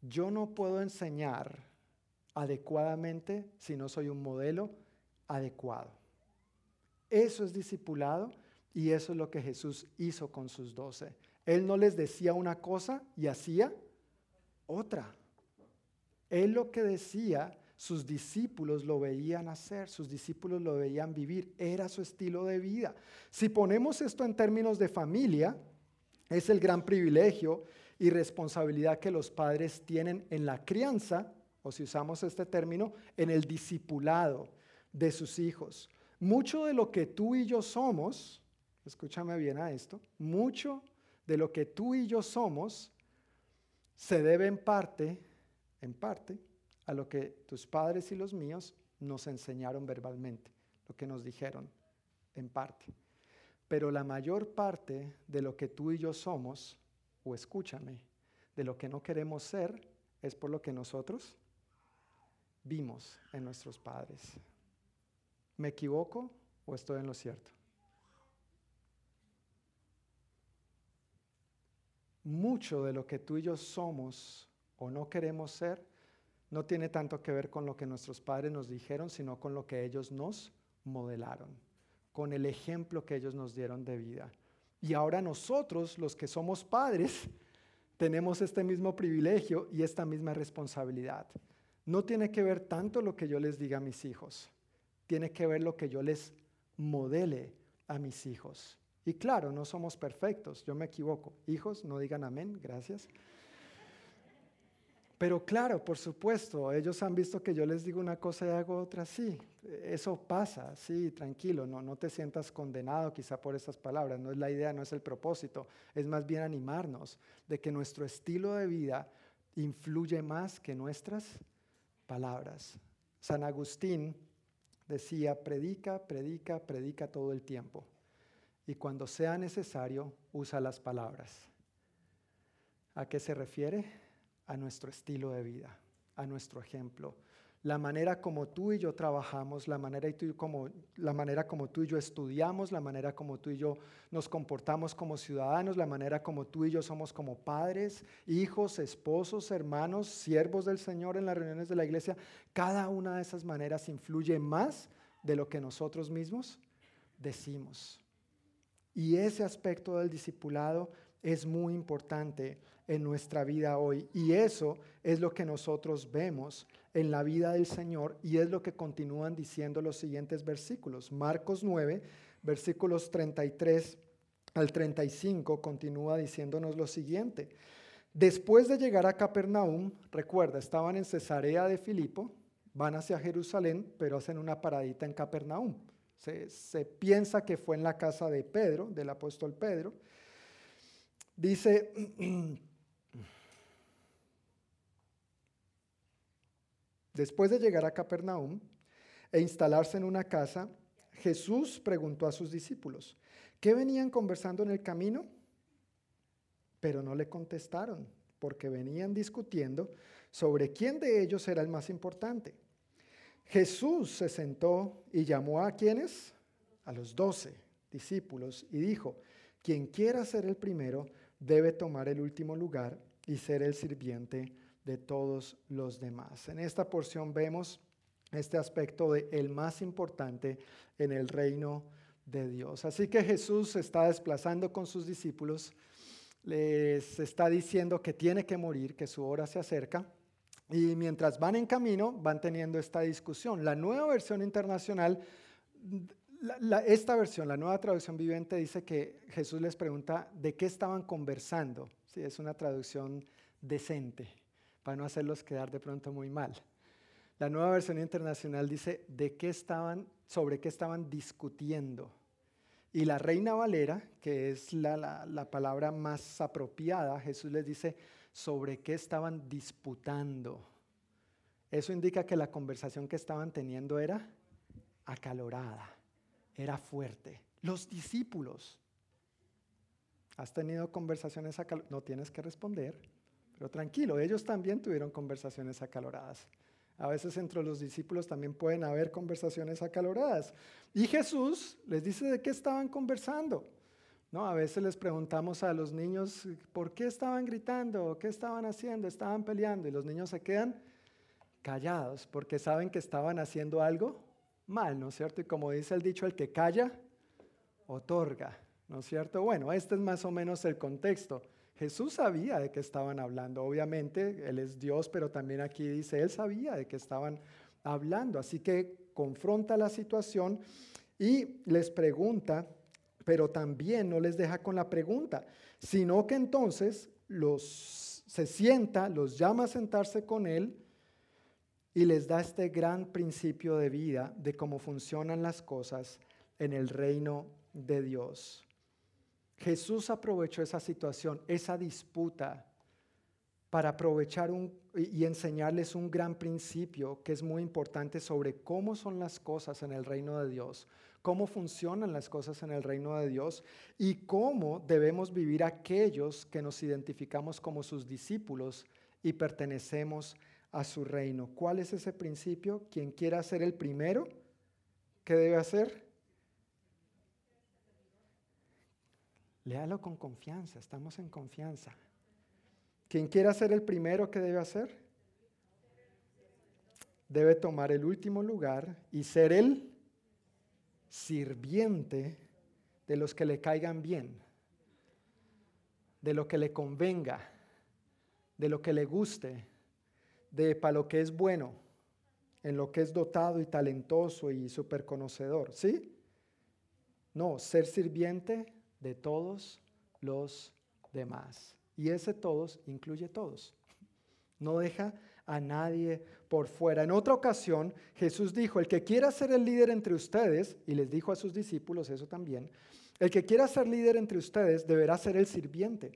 Yo no puedo enseñar adecuadamente si no soy un modelo adecuado. Eso es discipulado y eso es lo que Jesús hizo con sus doce. Él no les decía una cosa y hacía otra. Él lo que decía, sus discípulos lo veían hacer, sus discípulos lo veían vivir, era su estilo de vida. Si ponemos esto en términos de familia, es el gran privilegio y responsabilidad que los padres tienen en la crianza, o si usamos este término, en el discipulado de sus hijos. Mucho de lo que tú y yo somos, escúchame bien a esto, mucho de lo que tú y yo somos se debe en parte en parte a lo que tus padres y los míos nos enseñaron verbalmente, lo que nos dijeron, en parte. Pero la mayor parte de lo que tú y yo somos, o escúchame, de lo que no queremos ser, es por lo que nosotros vimos en nuestros padres. ¿Me equivoco o estoy en lo cierto? mucho de lo que tú y yo somos o no queremos ser no tiene tanto que ver con lo que nuestros padres nos dijeron, sino con lo que ellos nos modelaron, con el ejemplo que ellos nos dieron de vida. Y ahora nosotros, los que somos padres, tenemos este mismo privilegio y esta misma responsabilidad. No tiene que ver tanto lo que yo les diga a mis hijos, tiene que ver lo que yo les modele a mis hijos. Y claro, no somos perfectos, yo me equivoco. Hijos, no digan amén, gracias. Pero claro, por supuesto, ellos han visto que yo les digo una cosa y hago otra, sí, eso pasa, sí, tranquilo, no, no te sientas condenado quizá por esas palabras, no es la idea, no es el propósito, es más bien animarnos de que nuestro estilo de vida influye más que nuestras palabras. San Agustín decía, predica, predica, predica todo el tiempo y cuando sea necesario usa las palabras. ¿A qué se refiere? a nuestro estilo de vida, a nuestro ejemplo. La manera como tú y yo trabajamos, la manera, como, la manera como tú y yo estudiamos, la manera como tú y yo nos comportamos como ciudadanos, la manera como tú y yo somos como padres, hijos, esposos, hermanos, siervos del Señor en las reuniones de la iglesia, cada una de esas maneras influye más de lo que nosotros mismos decimos. Y ese aspecto del discipulado es muy importante en nuestra vida hoy. Y eso es lo que nosotros vemos en la vida del Señor y es lo que continúan diciendo los siguientes versículos. Marcos 9, versículos 33 al 35, continúa diciéndonos lo siguiente. Después de llegar a Capernaum, recuerda, estaban en Cesarea de Filipo, van hacia Jerusalén, pero hacen una paradita en Capernaum. Se, se piensa que fue en la casa de Pedro, del apóstol Pedro. Dice, después de llegar a Capernaum e instalarse en una casa, Jesús preguntó a sus discípulos, ¿qué venían conversando en el camino? Pero no le contestaron, porque venían discutiendo sobre quién de ellos era el más importante. Jesús se sentó y llamó a quienes? A los doce discípulos y dijo, quien quiera ser el primero, debe tomar el último lugar y ser el sirviente de todos los demás. En esta porción vemos este aspecto de el más importante en el reino de Dios. Así que Jesús se está desplazando con sus discípulos, les está diciendo que tiene que morir, que su hora se acerca. Y mientras van en camino, van teniendo esta discusión. La nueva versión internacional esta versión, la nueva traducción viviente, dice que Jesús les pregunta de qué estaban conversando. Sí, es una traducción decente, para no hacerlos quedar de pronto muy mal. La nueva versión internacional dice de qué estaban, sobre qué estaban discutiendo. Y la Reina Valera, que es la, la palabra más apropiada, Jesús les dice sobre qué estaban disputando. Eso indica que la conversación que estaban teniendo era acalorada era fuerte. Los discípulos. ¿Has tenido conversaciones acaloradas? No tienes que responder, pero tranquilo, ellos también tuvieron conversaciones acaloradas. A veces entre los discípulos también pueden haber conversaciones acaloradas. Y Jesús les dice de qué estaban conversando. ¿No? A veces les preguntamos a los niños por qué estaban gritando, qué estaban haciendo, estaban peleando y los niños se quedan callados porque saben que estaban haciendo algo mal, ¿no es cierto? Y como dice el dicho, el que calla, otorga, ¿no es cierto? Bueno, este es más o menos el contexto. Jesús sabía de qué estaban hablando, obviamente, Él es Dios, pero también aquí dice, Él sabía de qué estaban hablando, así que confronta la situación y les pregunta, pero también no les deja con la pregunta, sino que entonces los se sienta, los llama a sentarse con Él y les da este gran principio de vida de cómo funcionan las cosas en el reino de Dios. Jesús aprovechó esa situación, esa disputa, para aprovechar y enseñarles un gran principio que es muy importante sobre cómo son las cosas en el reino de Dios, cómo funcionan las cosas en el reino de Dios y cómo debemos vivir aquellos que nos identificamos como sus discípulos y pertenecemos a su reino. ¿Cuál es ese principio? Quien quiera ser el primero, ¿qué debe hacer? Léalo con confianza, estamos en confianza. Quien quiera ser el primero, ¿qué debe hacer? Debe tomar el último lugar y ser el sirviente de los que le caigan bien, de lo que le convenga, de lo que le guste, de para lo que es bueno, en lo que es dotado y talentoso y súper conocedor, ¿sí? No, ser sirviente de todos los demás. Y ese todos incluye todos. No deja a nadie por fuera. En otra ocasión, Jesús dijo, el que quiera ser el líder entre ustedes, y les dijo a sus discípulos eso también, el que quiera ser líder entre ustedes deberá ser el sirviente.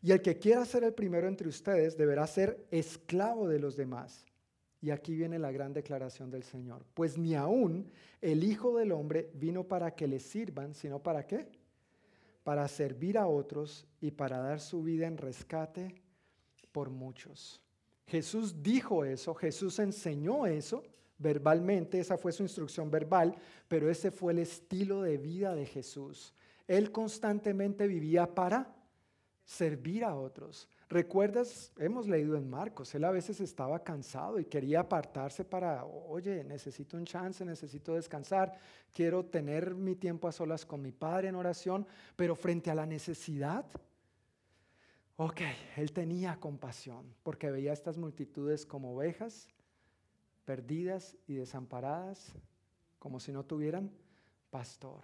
Y el que quiera ser el primero entre ustedes deberá ser esclavo de los demás. Y aquí viene la gran declaración del Señor. Pues ni aún el Hijo del Hombre vino para que le sirvan, sino para qué? Para servir a otros y para dar su vida en rescate por muchos. Jesús dijo eso, Jesús enseñó eso verbalmente, esa fue su instrucción verbal, pero ese fue el estilo de vida de Jesús. Él constantemente vivía para servir a otros. ¿Recuerdas? Hemos leído en Marcos, él a veces estaba cansado y quería apartarse para, oye, necesito un chance, necesito descansar, quiero tener mi tiempo a solas con mi Padre en oración, pero frente a la necesidad, ok, él tenía compasión porque veía a estas multitudes como ovejas perdidas y desamparadas, como si no tuvieran pastor.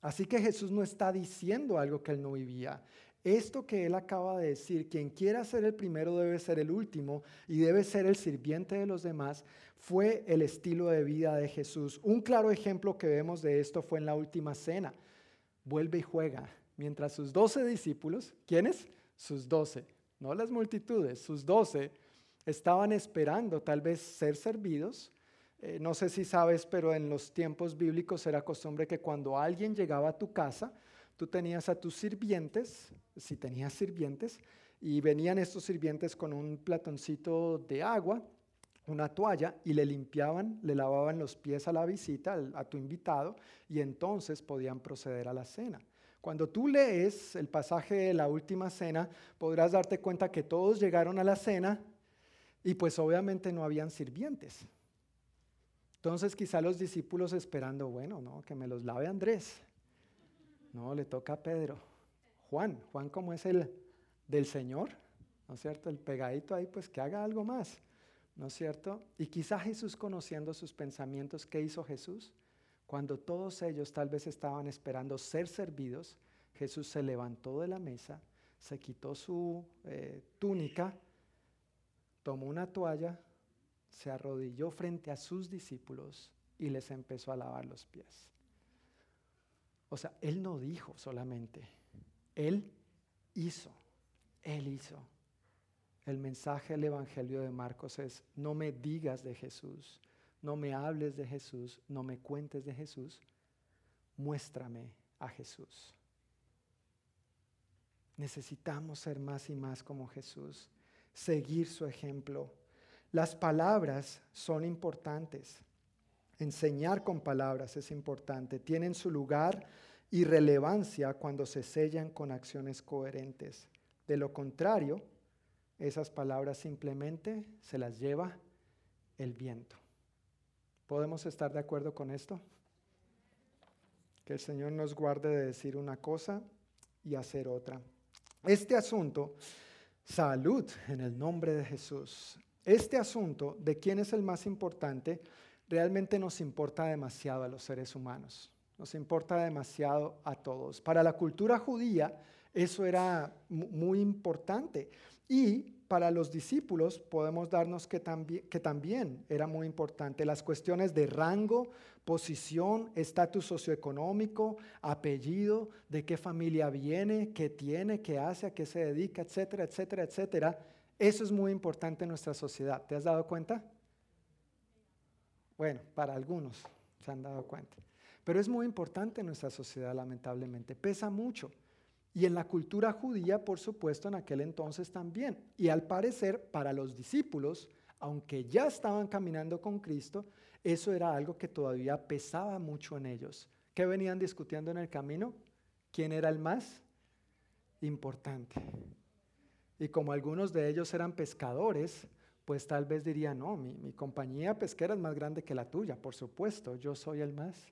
Así que Jesús no está diciendo algo que él no vivía. Esto que él acaba de decir, quien quiera ser el primero debe ser el último y debe ser el sirviente de los demás, fue el estilo de vida de Jesús. Un claro ejemplo que vemos de esto fue en la última cena. Vuelve y juega. Mientras sus doce discípulos, ¿quiénes? Sus doce, no las multitudes, sus doce estaban esperando tal vez ser servidos. Eh, no sé si sabes, pero en los tiempos bíblicos era costumbre que cuando alguien llegaba a tu casa, tú tenías a tus sirvientes, si tenías sirvientes, y venían estos sirvientes con un platoncito de agua, una toalla, y le limpiaban, le lavaban los pies a la visita, a tu invitado, y entonces podían proceder a la cena. Cuando tú lees el pasaje de la última cena, podrás darte cuenta que todos llegaron a la cena y pues obviamente no habían sirvientes. Entonces quizá los discípulos esperando, bueno, no, que me los lave Andrés, no, le toca a Pedro. Juan, Juan como es el del Señor, ¿no es cierto? El pegadito ahí, pues que haga algo más, ¿no es cierto? Y quizá Jesús conociendo sus pensamientos, ¿qué hizo Jesús? Cuando todos ellos tal vez estaban esperando ser servidos, Jesús se levantó de la mesa, se quitó su eh, túnica, tomó una toalla, se arrodilló frente a sus discípulos y les empezó a lavar los pies. O sea, Él no dijo solamente, Él hizo, Él hizo. El mensaje del Evangelio de Marcos es, no me digas de Jesús, no me hables de Jesús, no me cuentes de Jesús, muéstrame a Jesús. Necesitamos ser más y más como Jesús, seguir su ejemplo. Las palabras son importantes. Enseñar con palabras es importante. Tienen su lugar y relevancia cuando se sellan con acciones coherentes. De lo contrario, esas palabras simplemente se las lleva el viento. ¿Podemos estar de acuerdo con esto? Que el Señor nos guarde de decir una cosa y hacer otra. Este asunto, salud en el nombre de Jesús. Este asunto de quién es el más importante realmente nos importa demasiado a los seres humanos, nos importa demasiado a todos. Para la cultura judía eso era muy importante y para los discípulos podemos darnos que también, que era muy importante las cuestiones de rango, posición, estatus socioeconómico, apellido, de qué familia viene, qué tiene, qué hace, a qué se dedica, etcétera, etcétera, etcétera. Eso es muy importante en nuestra sociedad. ¿Te has dado cuenta? Bueno, para algunos se han dado cuenta. Pero es muy importante en nuestra sociedad, lamentablemente. Pesa mucho. Y en la cultura judía, por supuesto, en aquel entonces también. Y al parecer, para los discípulos, aunque ya estaban caminando con Cristo, eso era algo que todavía pesaba mucho en ellos. ¿Qué venían discutiendo en el camino? ¿Quién era el más importante? Y como algunos de ellos eran pescadores, pues tal vez dirían, no, mi, mi compañía pesquera es más grande que la tuya, por supuesto, yo soy el más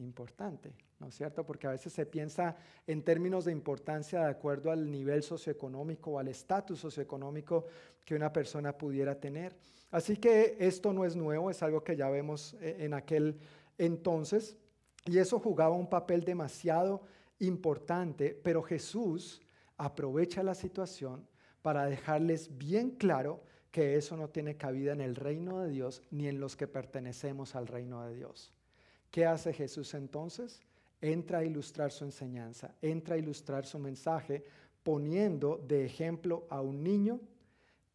importante, ¿no es cierto? Porque a veces se piensa en términos de importancia de acuerdo al nivel socioeconómico o al estatus socioeconómico que una persona pudiera tener. Así que esto no es nuevo, es algo que ya vemos eh, en aquel entonces, y eso jugaba un papel demasiado importante, pero Jesús aprovecha la situación para dejarles bien claro que eso no tiene cabida en el reino de Dios ni en los que pertenecemos al reino de Dios. ¿Qué hace Jesús entonces? Entra a ilustrar su enseñanza, entra a ilustrar su mensaje poniendo de ejemplo a un niño,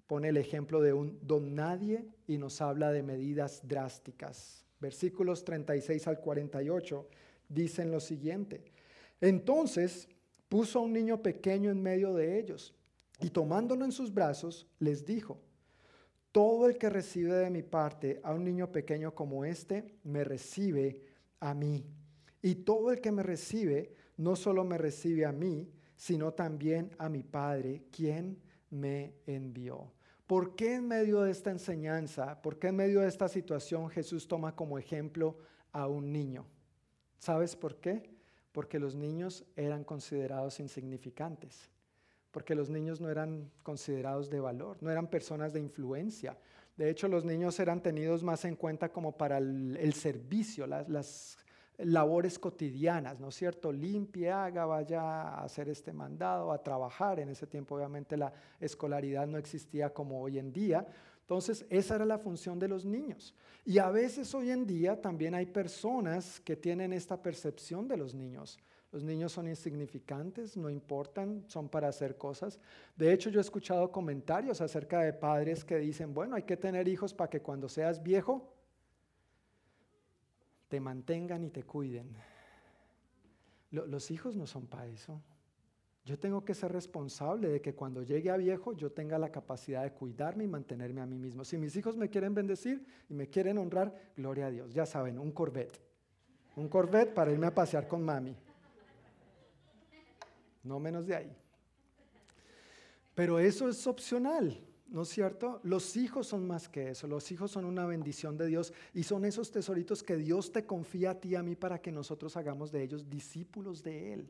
pone el ejemplo de un don nadie y nos habla de medidas drásticas. Versículos 36 al 48 dicen lo siguiente. Entonces puso a un niño pequeño en medio de ellos y tomándolo en sus brazos les dijo, todo el que recibe de mi parte a un niño pequeño como este, me recibe a mí. Y todo el que me recibe, no solo me recibe a mí, sino también a mi Padre, quien me envió. ¿Por qué en medio de esta enseñanza, por qué en medio de esta situación Jesús toma como ejemplo a un niño? ¿Sabes por qué? Porque los niños eran considerados insignificantes porque los niños no eran considerados de valor, no eran personas de influencia. De hecho, los niños eran tenidos más en cuenta como para el, servicio, las, labores cotidianas, ¿no es cierto? Limpie, haga, vaya a hacer este mandado, a trabajar. En ese tiempo obviamente la escolaridad no existía como hoy en día. Entonces, esa era la función de los niños. Y a veces hoy en día también hay personas que tienen esta percepción de los niños. Los niños son insignificantes, no importan, son para hacer cosas. De hecho, yo he escuchado comentarios acerca de padres que dicen, bueno, hay que tener hijos para que cuando seas viejo te mantengan y te cuiden. Los hijos no son para eso. Yo tengo que ser responsable de que cuando llegue a viejo yo tenga la capacidad de cuidarme y mantenerme a mí mismo. Si mis hijos me quieren bendecir y me quieren honrar, gloria a Dios. Ya saben, un Corvette. Un Corvette para irme a pasear con mami no menos de ahí. Pero eso es opcional, ¿no es cierto? Los hijos son más que eso, los hijos son una bendición de Dios y son esos tesoritos que Dios te confía a ti y a mí para que nosotros hagamos de ellos discípulos de Él.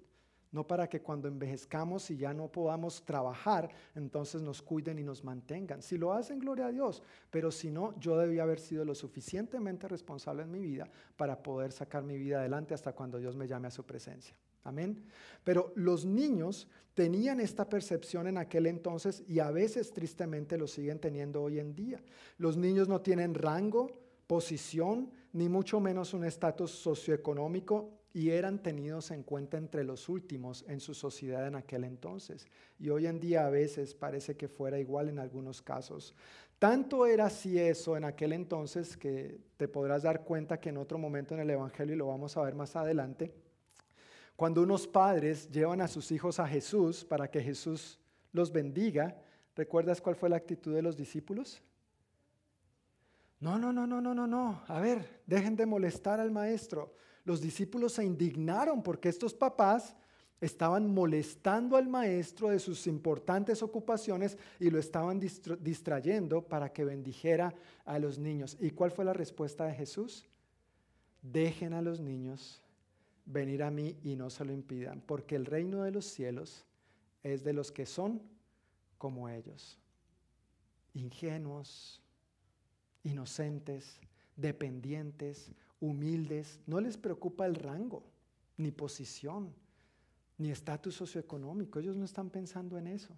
No para que cuando envejezcamos y ya no podamos trabajar, entonces nos cuiden y nos mantengan. Si lo hacen, gloria a Dios. Pero si no, yo debía haber sido lo suficientemente responsable en mi vida para poder sacar mi vida adelante hasta cuando Dios me llame a su presencia. Amén. Pero los niños tenían esta percepción en aquel entonces y a veces tristemente lo siguen teniendo hoy en día. Los niños no tienen rango, posición, ni mucho menos un estatus socioeconómico y eran tenidos en cuenta entre los últimos en su sociedad en aquel entonces. Y hoy en día a veces parece que fuera igual en algunos casos. Tanto era así eso en aquel entonces que te podrás dar cuenta que en otro momento en el Evangelio, y lo vamos a ver más adelante, cuando unos padres llevan a sus hijos a Jesús para que Jesús los bendiga, ¿recuerdas cuál fue la actitud de los discípulos? No, no, no, no, no, no, no. A ver, dejen de molestar al maestro. Los discípulos se indignaron porque estos papás estaban molestando al maestro de sus importantes ocupaciones y lo estaban distrayendo para que bendijera a los niños. ¿Y cuál fue la respuesta de Jesús? Dejen a los niños venir a mí y no se lo impidan, porque el reino de los cielos es de los que son como ellos, ingenuos, inocentes, dependientes, humildes, no les preocupa el rango, ni posición, ni estatus socioeconómico, ellos no están pensando en eso.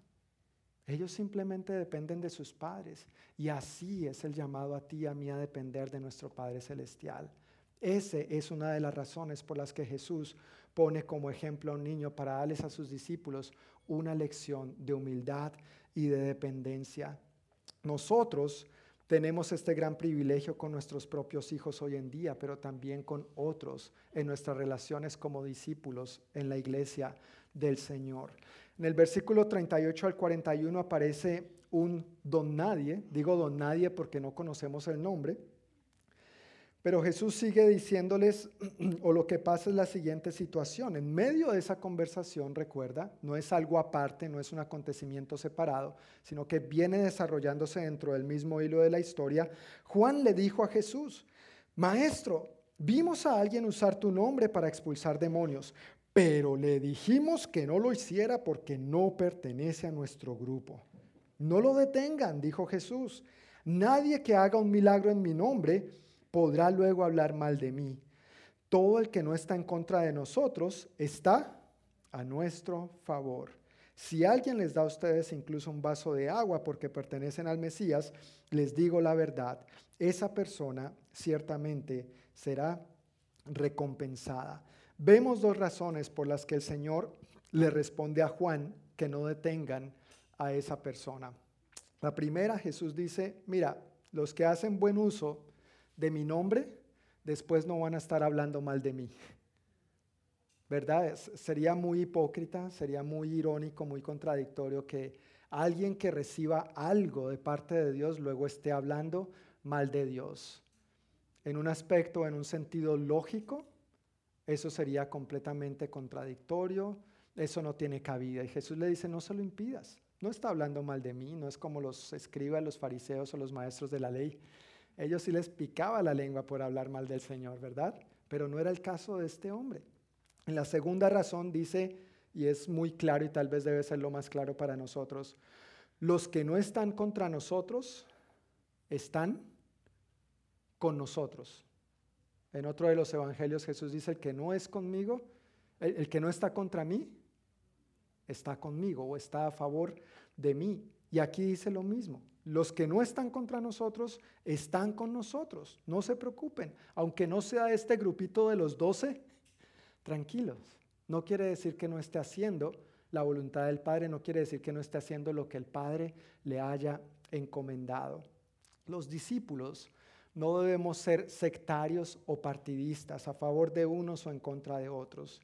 Ellos simplemente dependen de sus padres y así es el llamado a ti y a mí a depender de nuestro Padre Celestial. Esa es una de las razones por las que Jesús pone como ejemplo a un niño para darles a sus discípulos una lección de humildad y de dependencia. Nosotros tenemos este gran privilegio con nuestros propios hijos hoy en día, pero también con otros en nuestras relaciones como discípulos en la iglesia del Señor. En el versículo 38 al 41 aparece un don nadie, digo don nadie porque no conocemos el nombre, Pero Jesús sigue diciéndoles, o lo que pasa es la siguiente situación. En medio de esa conversación, recuerda, no es algo aparte, no es un acontecimiento separado, sino que viene desarrollándose dentro del mismo hilo de la historia. Juan le dijo a Jesús, Maestro, vimos a alguien usar tu nombre para expulsar demonios, pero le dijimos que no lo hiciera porque no pertenece a nuestro grupo. No lo detengan, dijo Jesús. Nadie que haga un milagro en mi nombre podrá luego hablar mal de mí. Todo el que no está en contra de nosotros está a nuestro favor. Si alguien les da a ustedes incluso un vaso de agua porque pertenecen al Mesías, les digo la verdad, esa persona ciertamente será recompensada. Vemos dos razones por las que el Señor le responde a Juan que no detengan a esa persona. La primera, Jesús dice, mira, los que hacen buen uso de mi nombre, después no van a estar hablando mal de mí. ¿Verdad? sería muy hipócrita, sería muy irónico, muy contradictorio que alguien que reciba algo de parte de Dios luego esté hablando mal de Dios. En un aspecto, en un sentido lógico, eso sería completamente contradictorio, eso no tiene cabida. Y Jesús le dice, no se lo impidas. No está hablando mal de mí, no es como los escribas, los fariseos o los maestros de la ley ellos sí les picaba la lengua por hablar mal del Señor, ¿verdad? Pero no era el caso de este hombre. En la segunda razón dice, y es muy claro y tal vez debe ser lo más claro para nosotros, los que no están contra nosotros están con nosotros. En otro de los evangelios Jesús dice, el que no es conmigo, el, que no está contra mí, está conmigo o está a favor de mí. Y aquí dice lo mismo. Los que no están contra nosotros están con nosotros. No se preocupen. Aunque no sea este grupito de los doce, tranquilos. No quiere decir que no esté haciendo la voluntad del Padre, no quiere decir que no esté haciendo lo que el Padre le haya encomendado. Los discípulos no debemos ser sectarios o partidistas a favor de unos o en contra de otros.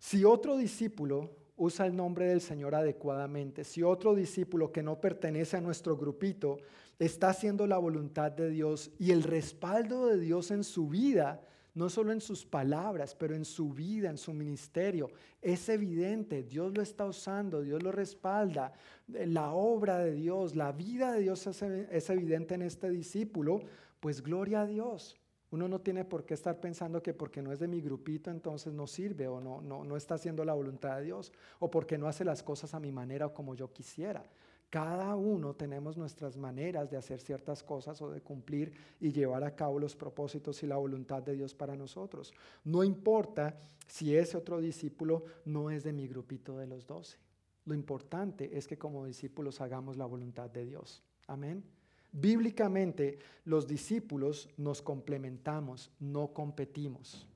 Si otro discípulo usa el nombre del Señor adecuadamente, si otro discípulo que no pertenece a nuestro grupito está haciendo la voluntad de Dios y el respaldo de Dios en su vida, no solo en sus palabras, pero en su vida, en su ministerio, es evidente, Dios lo está usando, Dios lo respalda, la obra de Dios, la vida de Dios es evidente en este discípulo, pues gloria a Dios. Uno no tiene por qué estar pensando que porque no es de mi grupito entonces no sirve o no, no, no está haciendo la voluntad de Dios o porque no hace las cosas a mi manera o como yo quisiera. Cada uno tenemos nuestras maneras de hacer ciertas cosas o de cumplir y llevar a cabo los propósitos y la voluntad de Dios para nosotros. No importa si ese otro discípulo no es de mi grupito de los doce. Lo importante es que como discípulos hagamos la voluntad de Dios. Amén. Bíblicamente, los discípulos nos complementamos, no competimos.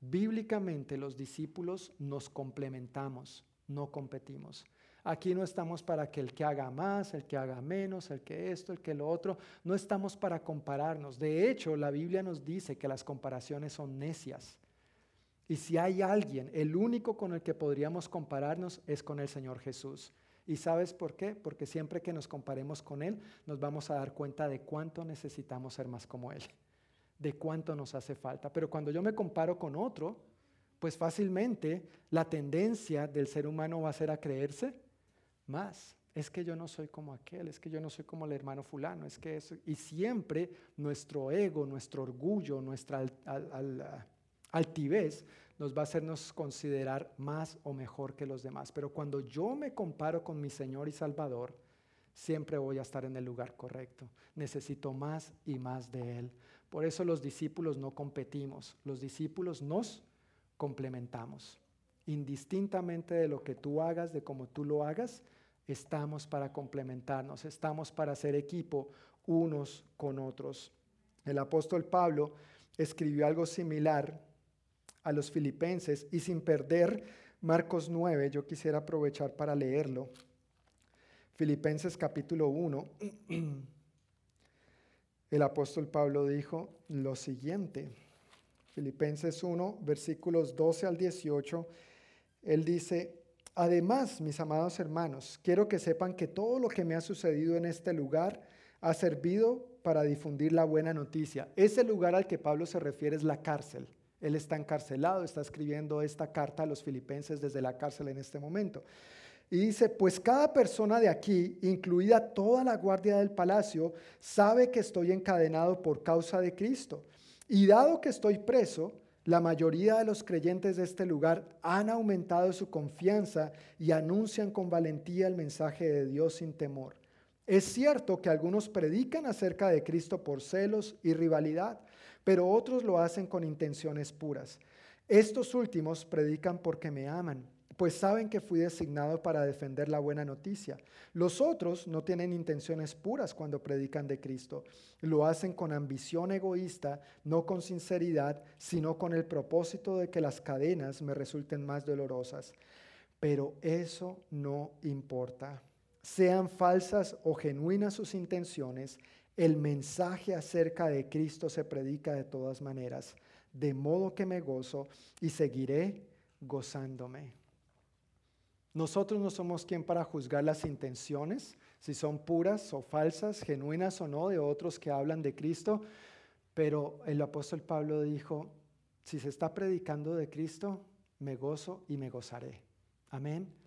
Bíblicamente, los discípulos nos complementamos, no competimos. Aquí no estamos para que el que haga más, el que haga menos, el que esto, el que lo otro. No estamos para compararnos. De hecho, la Biblia nos dice que las comparaciones son necias. Y si hay alguien, el único con el que podríamos compararnos es con el Señor Jesús. ¿Y sabes por qué? Porque siempre que nos comparemos con Él, nos vamos a dar cuenta de cuánto necesitamos ser más como Él, de cuánto nos hace falta. Pero cuando yo me comparo con otro, pues fácilmente la tendencia del ser humano va a ser a creerse más. Es que yo no soy como aquel, es que yo no soy como el hermano fulano, es que eso. Y siempre nuestro ego, nuestro orgullo, nuestra altivez nos va a hacernos considerar más o mejor que los demás. Pero cuando yo me comparo con mi Señor y Salvador, siempre voy a estar en el lugar correcto. Necesito más y más de Él. Por eso los discípulos no competimos, los discípulos nos complementamos. Indistintamente de lo que tú hagas, de cómo tú lo hagas, estamos para complementarnos, estamos para ser equipo unos con otros. El apóstol Pablo escribió algo similar a los filipenses y sin perder Marcos 9, yo quisiera aprovechar para leerlo. Filipenses capítulo 1, el apóstol Pablo dijo lo siguiente. Filipenses 1, versículos 12 al 18, él dice, además, mis amados hermanos, quiero que sepan que todo lo que me ha sucedido en este lugar ha servido para difundir la buena noticia. Ese lugar al que Pablo se refiere es la cárcel. Él está encarcelado, está escribiendo esta carta a los filipenses desde la cárcel en este momento. Y dice, pues cada persona de aquí, incluida toda la guardia del palacio, sabe que estoy encadenado por causa de Cristo. Y dado que estoy preso, la mayoría de los creyentes de este lugar han aumentado su confianza y anuncian con valentía el mensaje de Dios sin temor. Es cierto que algunos predican acerca de Cristo por celos y rivalidad, pero otros lo hacen con intenciones puras. Estos últimos predican porque me aman, pues saben que fui designado para defender la buena noticia. Los otros no tienen intenciones puras cuando predican de Cristo. Lo hacen con ambición egoísta, no con sinceridad, sino con el propósito de que las cadenas me resulten más dolorosas. Pero eso no importa. Sean falsas o genuinas sus intenciones, el mensaje acerca de Cristo se predica de todas maneras, de modo que me gozo y seguiré gozándome. Nosotros no somos quien para juzgar las intenciones, si son puras o falsas, genuinas o no, de otros que hablan de Cristo, pero el apóstol Pablo dijo, si se está predicando de Cristo, me gozo y me gozaré. Amén.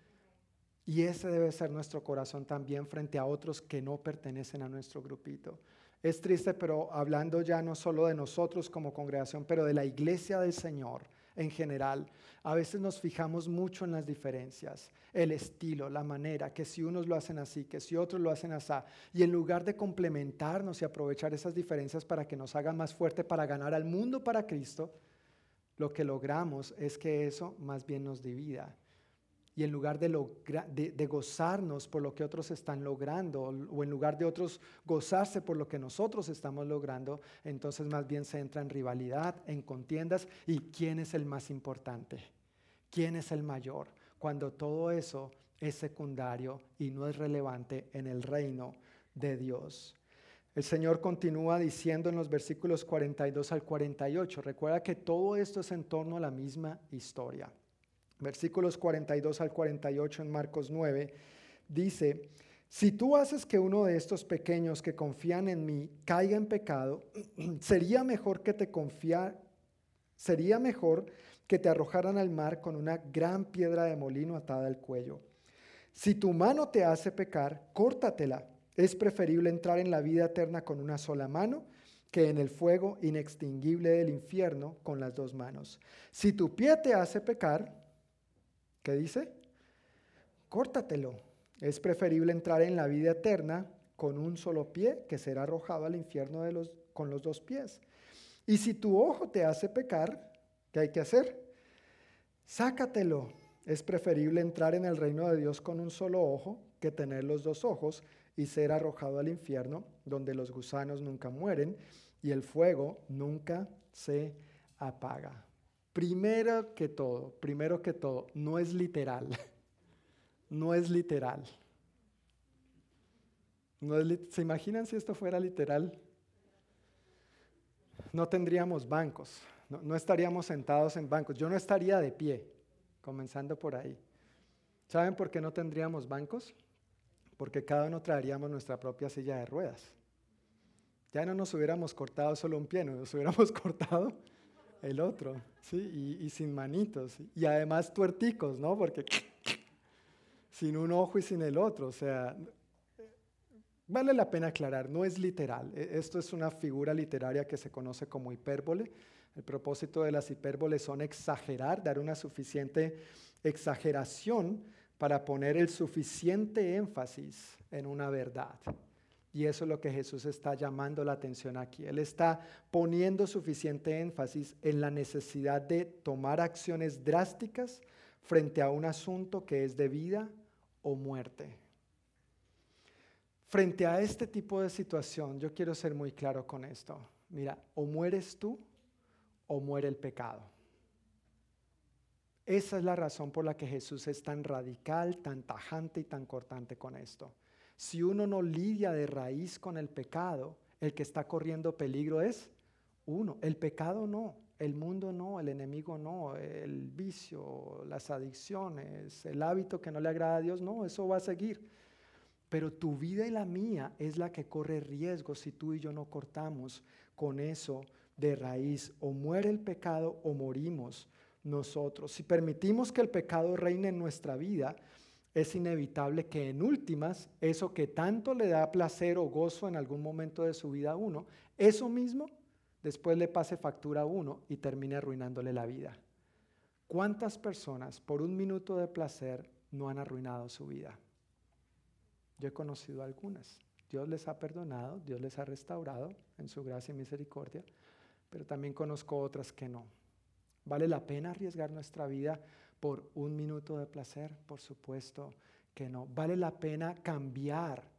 Y ese debe ser nuestro corazón también frente a otros que no pertenecen a nuestro grupito. Es triste, pero hablando ya no solo de nosotros como congregación, pero de la iglesia del Señor en general, a veces nos fijamos mucho en las diferencias, el estilo, la manera, que si unos lo hacen así, que si otros lo hacen así, y en lugar de complementarnos y aprovechar esas diferencias para que nos hagan más fuerte para ganar al mundo para Cristo, lo que logramos es que eso más bien nos divida y en lugar de, gozarnos por lo que otros están logrando, o en lugar de otros gozarse por lo que nosotros estamos logrando, entonces más bien se entra en rivalidad, en contiendas, y quién es el más importante, quién es el mayor, cuando todo eso es secundario y no es relevante en el reino de Dios. El Señor continúa diciendo en los versículos 42 al 48, recuerda que todo esto es en torno a la misma historia versículos 42 al 48 en Marcos 9, dice, si tú haces que uno de estos pequeños que confían en mí caiga en pecado, sería mejor que te confiar, sería mejor que te arrojaran al mar con una gran piedra de molino atada al cuello. Si tu mano te hace pecar, córtatela. Es preferible entrar en la vida eterna con una sola mano que en el fuego inextinguible del infierno con las dos manos. Si tu pie te hace pecar, ¿Qué dice? Córtatelo. Es preferible entrar en la vida eterna con un solo pie que ser arrojado al infierno de los, con los dos pies. Y si tu ojo te hace pecar, ¿qué hay que hacer? Sácatelo. Es preferible entrar en el reino de Dios con un solo ojo que tener los dos ojos y ser arrojado al infierno, donde los gusanos nunca mueren y el fuego nunca se apaga. Primero que todo, primero que todo, no es literal. No es literal. ¿Se imaginan si esto fuera literal? No tendríamos bancos, no, no estaríamos sentados en bancos. Yo no estaría de pie, comenzando por ahí. ¿Saben por qué no tendríamos bancos? Porque cada uno traeríamos nuestra propia silla de ruedas. Ya no nos hubiéramos cortado solo un pie, nos hubiéramos cortado el otro, ¿sí? Y, sin manitos. Y además tuerticos, ¿no? Porque sin un ojo y sin el otro. O sea, vale la pena aclarar, no es literal. E, esto es una figura literaria que se conoce como hipérbole. El propósito de las hipérboles son exagerar, dar una suficiente exageración para poner el suficiente énfasis en una verdad. Y eso es lo que Jesús está llamando la atención aquí. Él está poniendo suficiente énfasis en la necesidad de tomar acciones drásticas frente a un asunto que es de vida o muerte. Frente a este tipo de situación, yo quiero ser muy claro con esto. Mira, o mueres tú o muere el pecado. Esa es la razón por la que Jesús es tan radical, tan tajante y tan cortante con esto. Si uno no lidia de raíz con el pecado, el que está corriendo peligro es uno. El pecado no, el mundo no, el enemigo no, el vicio, las adicciones, el hábito que no le agrada a Dios, no, eso va a seguir. pero tu vida y la mía es la que corre riesgo si tú y yo no cortamos con eso de raíz. O muere el pecado o morimos nosotros. Si permitimos que el pecado reine en nuestra vida, es inevitable que en últimas, eso que tanto le da placer o gozo en algún momento de su vida a uno, eso mismo después le pase factura a uno y termine arruinándole la vida. ¿Cuántas personas por un minuto de placer no han arruinado su vida? Yo he conocido algunas. Dios les ha perdonado, Dios les ha restaurado en su gracia y misericordia, pero también conozco otras que no. ¿Vale la pena arriesgar nuestra vida por un minuto de placer? Por supuesto que no. ¿Vale la pena cambiar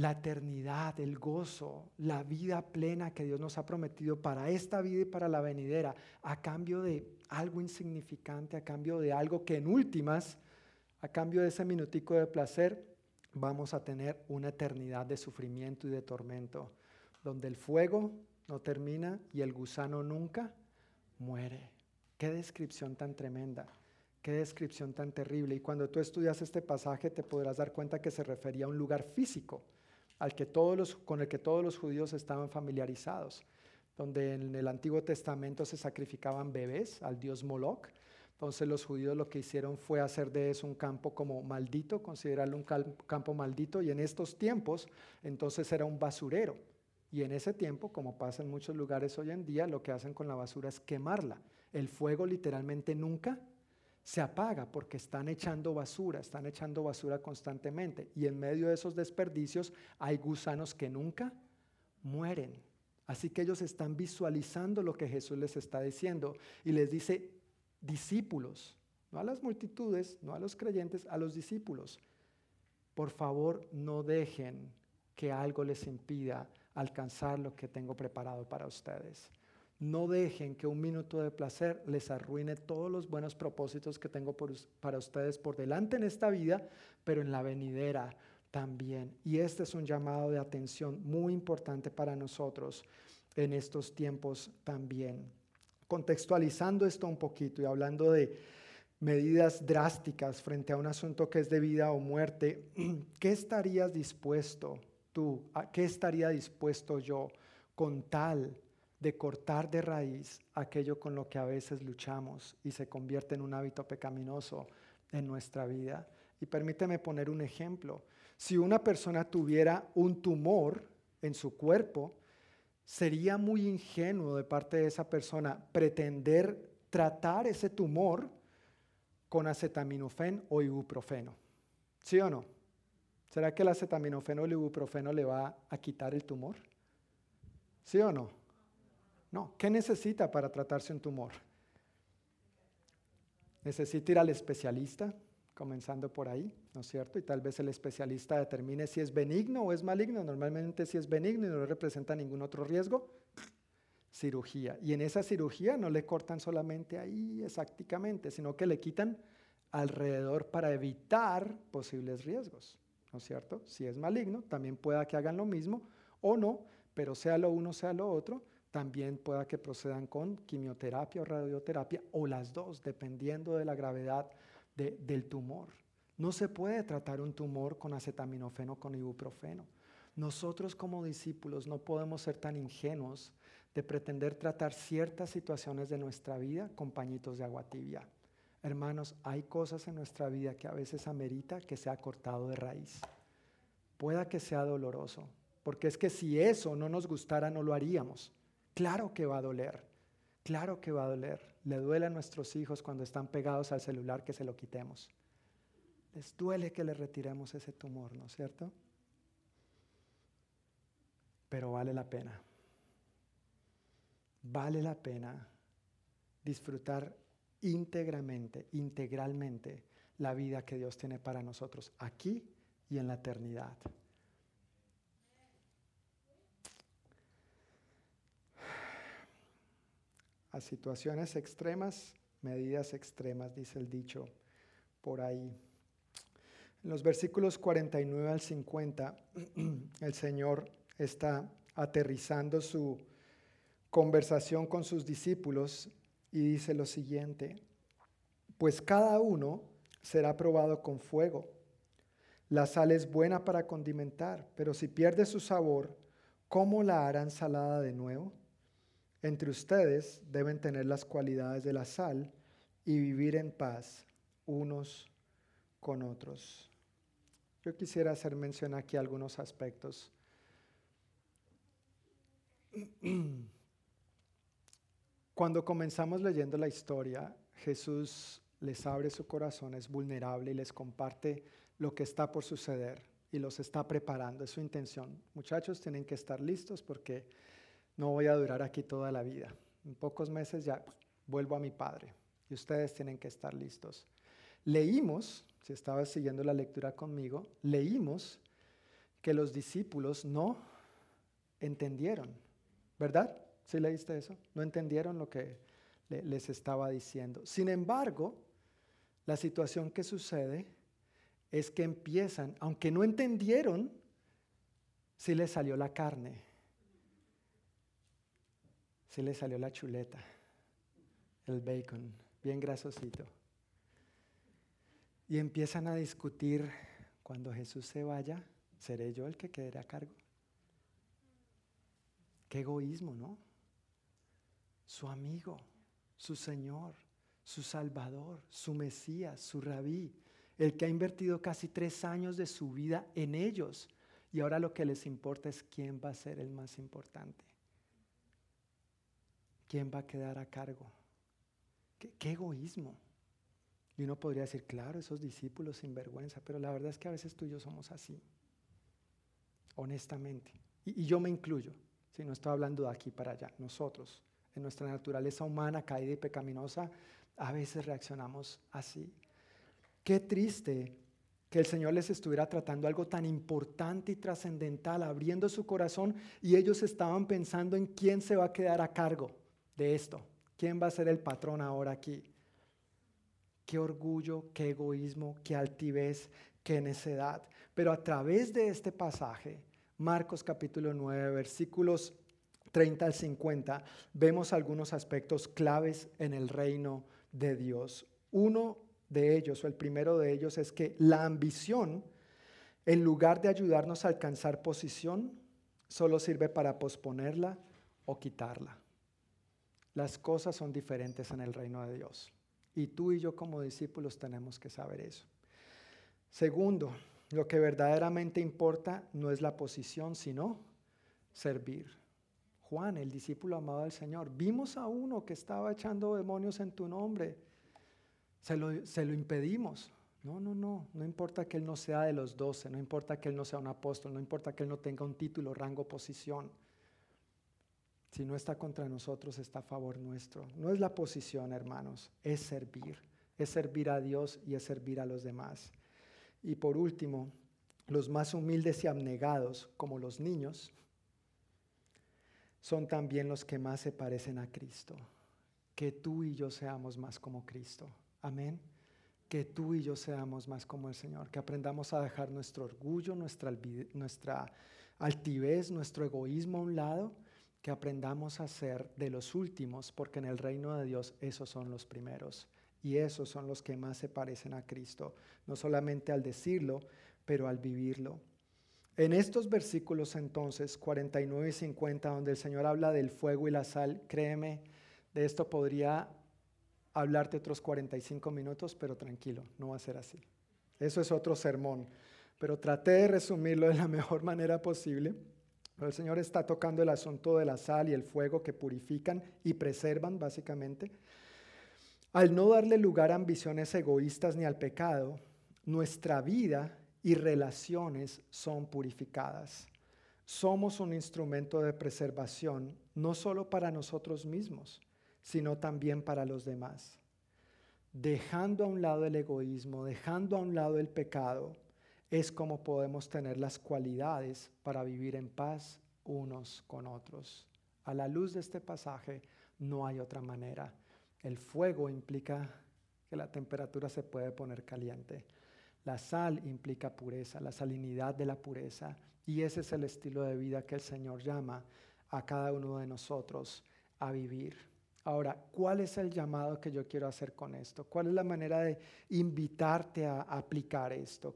la eternidad, el gozo, la vida plena que Dios nos ha prometido para esta vida y para la venidera, a cambio de algo insignificante, a cambio de algo que en últimas, a cambio de ese minutico de placer, vamos a tener una eternidad de sufrimiento y de tormento, donde el fuego no termina y el gusano nunca muere. Qué descripción tan tremenda, qué descripción tan terrible. Y cuando tú estudias este pasaje te podrás dar cuenta que se refería a un lugar físico, al que todos los, con el que todos los judíos estaban familiarizados, donde en el Antiguo Testamento se sacrificaban bebés al dios Moloch entonces los judíos lo que hicieron fue hacer de eso un campo como maldito, considerarlo un campo maldito y en estos tiempos entonces era un basurero. Y en ese tiempo, como pasa en muchos lugares hoy en día, lo que hacen con la basura es quemarla. El fuego literalmente nunca se apaga porque están echando basura, están echando basura constantemente. Y en medio de esos desperdicios hay gusanos que nunca mueren. Así que ellos están visualizando lo que Jesús les está diciendo y les dice, discípulos, no a las multitudes, no a los creyentes, a los discípulos. Por favor, no dejen que algo les impida alcanzar lo que tengo preparado para ustedes. No dejen que un minuto de placer les arruine todos los buenos propósitos que tengo para ustedes por delante en esta vida, pero en la venidera también. Y este es un llamado de atención muy importante para nosotros en estos tiempos también contextualizando esto un poquito y hablando de medidas drásticas frente a un asunto que es de vida o muerte, ¿qué estarías dispuesto tú, qué estaría dispuesto yo con tal de cortar de raíz aquello con lo que a veces luchamos y se convierte en un hábito pecaminoso en nuestra vida? Y permíteme poner un ejemplo. Si una persona tuviera un tumor en su cuerpo, sería muy ingenuo de parte de esa persona pretender tratar ese tumor con acetaminofén o ibuprofeno. ¿Sí o no? ¿Será que el acetaminofén o el ibuprofeno le va a quitar el tumor? ¿Sí o no? No. ¿Qué necesita para tratarse un tumor? Necesita ir al especialista, comenzando por ahí, ¿no es cierto? Y tal vez el especialista determine si es benigno o es maligno. Normalmente si es benigno y no representa ningún otro riesgo, cirugía. Y en esa cirugía no le cortan solamente ahí exactamente, sino que le quitan alrededor para evitar posibles riesgos, ¿no es cierto? Si es maligno, también pueda que hagan lo mismo o no, pero sea lo uno, sea lo otro, también pueda que procedan con quimioterapia o radioterapia o las dos, dependiendo de la gravedad del tumor. No se puede tratar un tumor con acetaminofeno, con ibuprofeno. Nosotros como discípulos no podemos ser tan ingenuos de pretender tratar ciertas situaciones de nuestra vida con pañitos de agua tibia. Hermanos, hay cosas en nuestra vida que a veces amerita que sea cortado de raíz. Pueda que sea doloroso, porque es que si eso no nos gustara no lo haríamos. Claro que va a doler, claro que va a doler le duele a nuestros hijos cuando están pegados al celular que se lo quitemos. Les duele que le retiremos ese tumor, ¿no es cierto? Pero vale la pena. Vale la pena disfrutar íntegramente, integralmente la vida que Dios tiene para nosotros aquí y en la eternidad. A situaciones extremas, medidas extremas, dice el dicho por ahí. En los versículos 49 al 50, el Señor está aterrizando su conversación con sus discípulos y dice lo siguiente, pues cada uno será probado con fuego. La sal es buena para condimentar, pero si pierde su sabor, ¿cómo la harán salada de nuevo? Entre ustedes deben tener las cualidades de la sal y vivir en paz unos con otros. Yo quisiera hacer mención aquí a algunos aspectos. Cuando comenzamos leyendo la historia, Jesús les abre su corazón, es vulnerable y les comparte lo que está por suceder y los está preparando. Es su intención. Muchachos, tienen que estar listos porque no voy a durar aquí toda la vida. En pocos meses ya vuelvo a mi Padre y ustedes tienen que estar listos. Leímos, si estabas siguiendo la lectura conmigo, leímos que los discípulos no entendieron, ¿verdad? ¿Sí leíste eso? No entendieron lo que les estaba diciendo. Sin embargo, la situación que sucede es que empiezan, aunque no entendieron, sí les salió la carne se le salió la chuleta, el bacon, bien grasosito. Y empiezan a discutir, cuando Jesús se vaya, ¿seré yo el que quede a cargo? Qué egoísmo, ¿no? Su amigo, su Señor, su Salvador, su Mesías, su rabí, el que ha invertido casi tres años de su vida en ellos. Y ahora lo que les importa es quién va a ser el más importante. ¿Quién va a quedar a cargo? ¿Qué, egoísmo? Y uno podría decir, claro, esos discípulos sin vergüenza, pero la verdad es que a veces tú y yo somos así, honestamente. Y, yo me incluyo, si no estoy hablando de aquí para allá, nosotros, en nuestra naturaleza humana caída y pecaminosa, a veces reaccionamos así. Qué triste que el Señor les estuviera tratando algo tan importante y trascendental, abriendo su corazón y ellos estaban pensando en quién se va a quedar a cargo de esto. ¿Quién va a ser el patrón ahora aquí? Qué orgullo, qué egoísmo, qué altivez, qué necedad. Pero a través de este pasaje, Marcos capítulo 9, versículos 30 al 50, vemos algunos aspectos claves en el reino de Dios. Uno de ellos, o el primero de ellos, es que la ambición, en lugar de ayudarnos a alcanzar posición, solo sirve para posponerla o quitarla. Las cosas son diferentes en el reino de Dios. Y tú y yo como discípulos tenemos que saber eso. Segundo, lo que verdaderamente importa no es la posición, sino servir. Juan, el discípulo amado del Señor, vimos a uno que estaba echando demonios en tu nombre. Se lo, impedimos. No, no, no. No importa que él no sea de los doce, no importa que él no sea un apóstol, no importa que él no tenga un título, rango, posición. Si no está contra nosotros, está a favor nuestro. No es la posición, hermanos, es servir. Es servir a Dios y es servir a los demás. Y por último, los más humildes y abnegados, como los niños, son también los que más se parecen a Cristo. Que tú y yo seamos más como Cristo. Amén. Que tú y yo seamos más como el Señor. Que aprendamos a dejar nuestro orgullo, nuestra, altivez, nuestro egoísmo a un lado que aprendamos a ser de los últimos, porque en el reino de Dios esos son los primeros y esos son los que más se parecen a Cristo, no solamente al decirlo, pero al vivirlo. En estos versículos entonces, 49 y 50, donde el Señor habla del fuego y la sal, créeme, de esto podría hablarte otros 45 minutos, pero tranquilo, no va a ser así. Eso es otro sermón, pero traté de resumirlo de la mejor manera posible el Señor está tocando el asunto de la sal y el fuego que purifican y preservan, básicamente. Al no darle lugar a ambiciones egoístas ni al pecado, nuestra vida y relaciones son purificadas. Somos un instrumento de preservación no solo para nosotros mismos, sino también para los demás. Dejando a un lado el egoísmo, dejando a un lado el pecado, es como podemos tener las cualidades para vivir en paz unos con otros. A la luz de este pasaje no hay otra manera. El fuego implica que la temperatura se puede poner caliente. La sal implica pureza, la salinidad de la pureza. Y ese es el estilo de vida que el Señor llama a cada uno de nosotros a vivir. Ahora, ¿cuál es el llamado que yo quiero hacer con esto? ¿Cuál es la manera de invitarte a aplicar esto?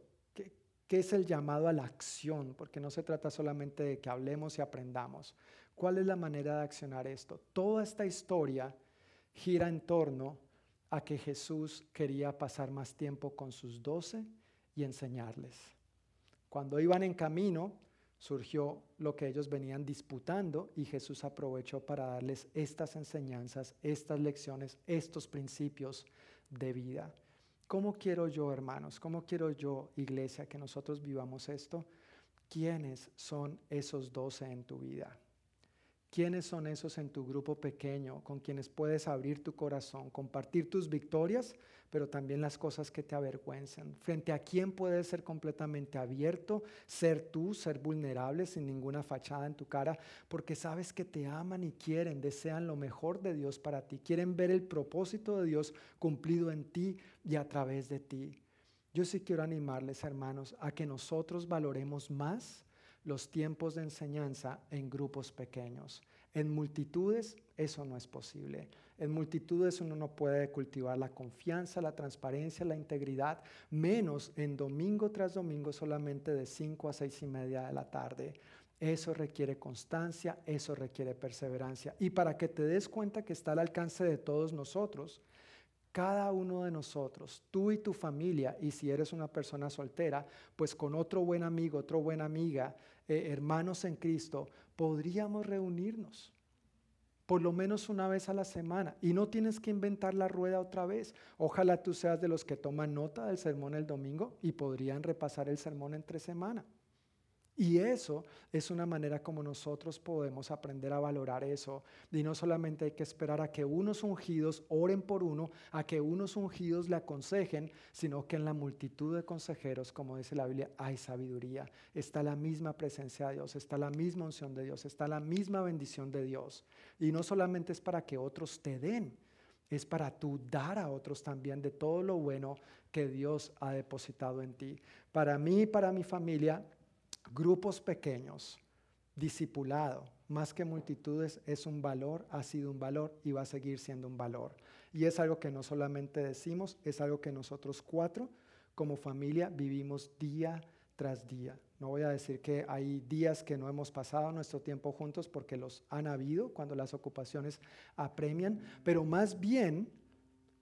¿Qué es el llamado a la acción? Porque no se trata solamente de que hablemos y aprendamos. ¿Cuál es la manera de accionar esto? Toda esta historia gira en torno a que Jesús quería pasar más tiempo con sus doce y enseñarles. Cuando iban en camino, surgió lo que ellos venían disputando y Jesús aprovechó para darles estas enseñanzas, estas lecciones, estos principios de vida. ¿Cómo quiero yo, hermanos? ¿Cómo quiero yo, iglesia, que nosotros vivamos esto? ¿Quiénes son esos doce en tu vida? ¿Quiénes son esos en tu grupo pequeño con quienes puedes abrir tu corazón, compartir tus victorias, pero también las cosas que te avergüenzan? ¿Frente a quién puedes ser completamente abierto, ser tú, ser vulnerable sin ninguna fachada en tu cara? Porque sabes que te aman y quieren, desean lo mejor de Dios para ti, quieren ver el propósito de Dios cumplido en ti y a través de ti. Yo sí quiero animarles, hermanos, a que nosotros valoremos más los tiempos de enseñanza en grupos pequeños. En multitudes eso no es posible. En multitudes uno no puede cultivar la confianza, la transparencia, la integridad, menos en domingo tras domingo solamente de 5 a 6 y media de la tarde. Eso requiere constancia, eso requiere perseverancia. Y para que te des cuenta que está al alcance de todos nosotros, cada uno de nosotros, tú y tu familia, y si eres una persona soltera, pues con otro buen amigo, otra buena amiga, eh, hermanos en Cristo, podríamos reunirnos por lo menos una vez a la semana. Y no tienes que inventar la rueda otra vez. Ojalá tú seas de los que toman nota del sermón el domingo y podrían repasar el sermón entre semana. Y eso es una manera como nosotros podemos aprender a valorar eso. Y no solamente hay que esperar a que unos ungidos oren por uno, a que unos ungidos le aconsejen, sino que en la multitud de consejeros, como dice la Biblia, hay sabiduría. Está la misma presencia de Dios, está la misma unción de Dios, está la misma bendición de Dios. Y no solamente es para que otros te den, es para tú dar a otros también de todo lo bueno que Dios ha depositado en ti. Para mí y para mi familia, grupos pequeños, discipulado, más que multitudes, es un valor, ha sido un valor y va a seguir siendo un valor. Y es algo que no solamente decimos, es algo que nosotros cuatro como familia vivimos día tras día. No voy a decir que hay días que no hemos pasado nuestro tiempo juntos porque los han habido cuando las ocupaciones apremian, pero más bien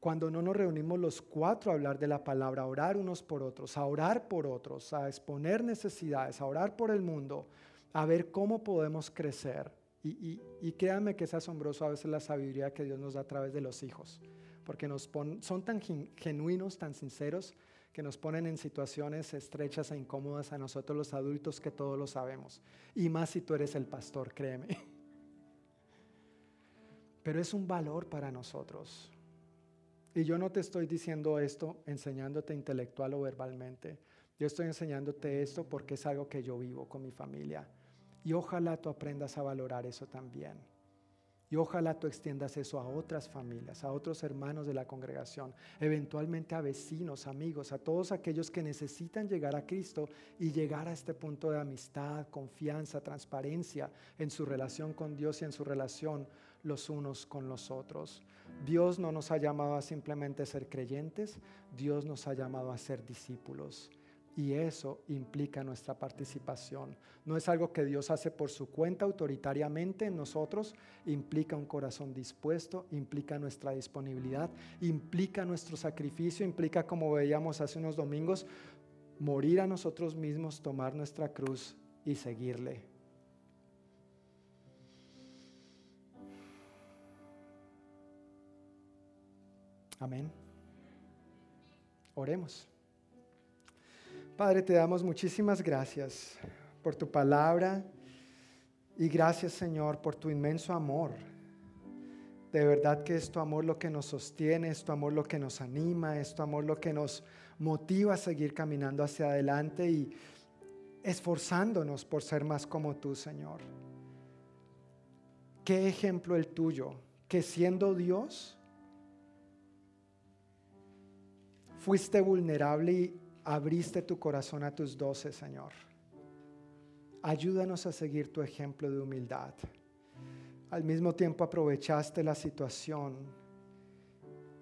cuando no nos reunimos los cuatro a hablar de la palabra, a orar unos por otros, a orar por otros, a exponer necesidades, a orar por el mundo, a ver cómo podemos crecer. Y, y, que es asombroso a veces la sabiduría que Dios nos da a través de los hijos, porque son tan genuinos, tan sinceros, que nos ponen en situaciones estrechas e incómodas a nosotros los adultos que todos lo sabemos. Y más si tú eres el pastor, créeme. Pero es un valor para nosotros. Y yo no te estoy diciendo esto enseñándote intelectual o verbalmente. Yo estoy enseñándote esto porque es algo que yo vivo con mi familia. Y ojalá tú aprendas a valorar eso también. Y ojalá tú extiendas eso a otras familias, a otros hermanos de la congregación, eventualmente a vecinos, amigos, a todos aquellos que necesitan llegar a Cristo y llegar a este punto de amistad, confianza, transparencia en su relación con Dios y en su relación los unos con los otros. Dios no nos ha llamado a simplemente ser creyentes, Dios nos ha llamado a ser discípulos. Y eso implica nuestra participación. No es algo que Dios hace por su cuenta autoritariamente en nosotros, implica un corazón dispuesto, implica nuestra disponibilidad, implica nuestro sacrificio, implica, como veíamos hace unos domingos, morir a nosotros mismos, tomar nuestra cruz y seguirle. Amén. Oremos. Padre, te damos muchísimas gracias por tu palabra y gracias Señor por tu inmenso amor. De verdad que es tu amor lo que nos sostiene, es tu amor lo que nos anima, es tu amor lo que nos motiva a seguir caminando hacia adelante y esforzándonos por ser más como tú, Señor. Qué ejemplo el tuyo, que siendo Dios, Fuiste vulnerable y abriste tu corazón a tus doce, Señor. Ayúdanos a seguir tu ejemplo de humildad. Al mismo tiempo aprovechaste la situación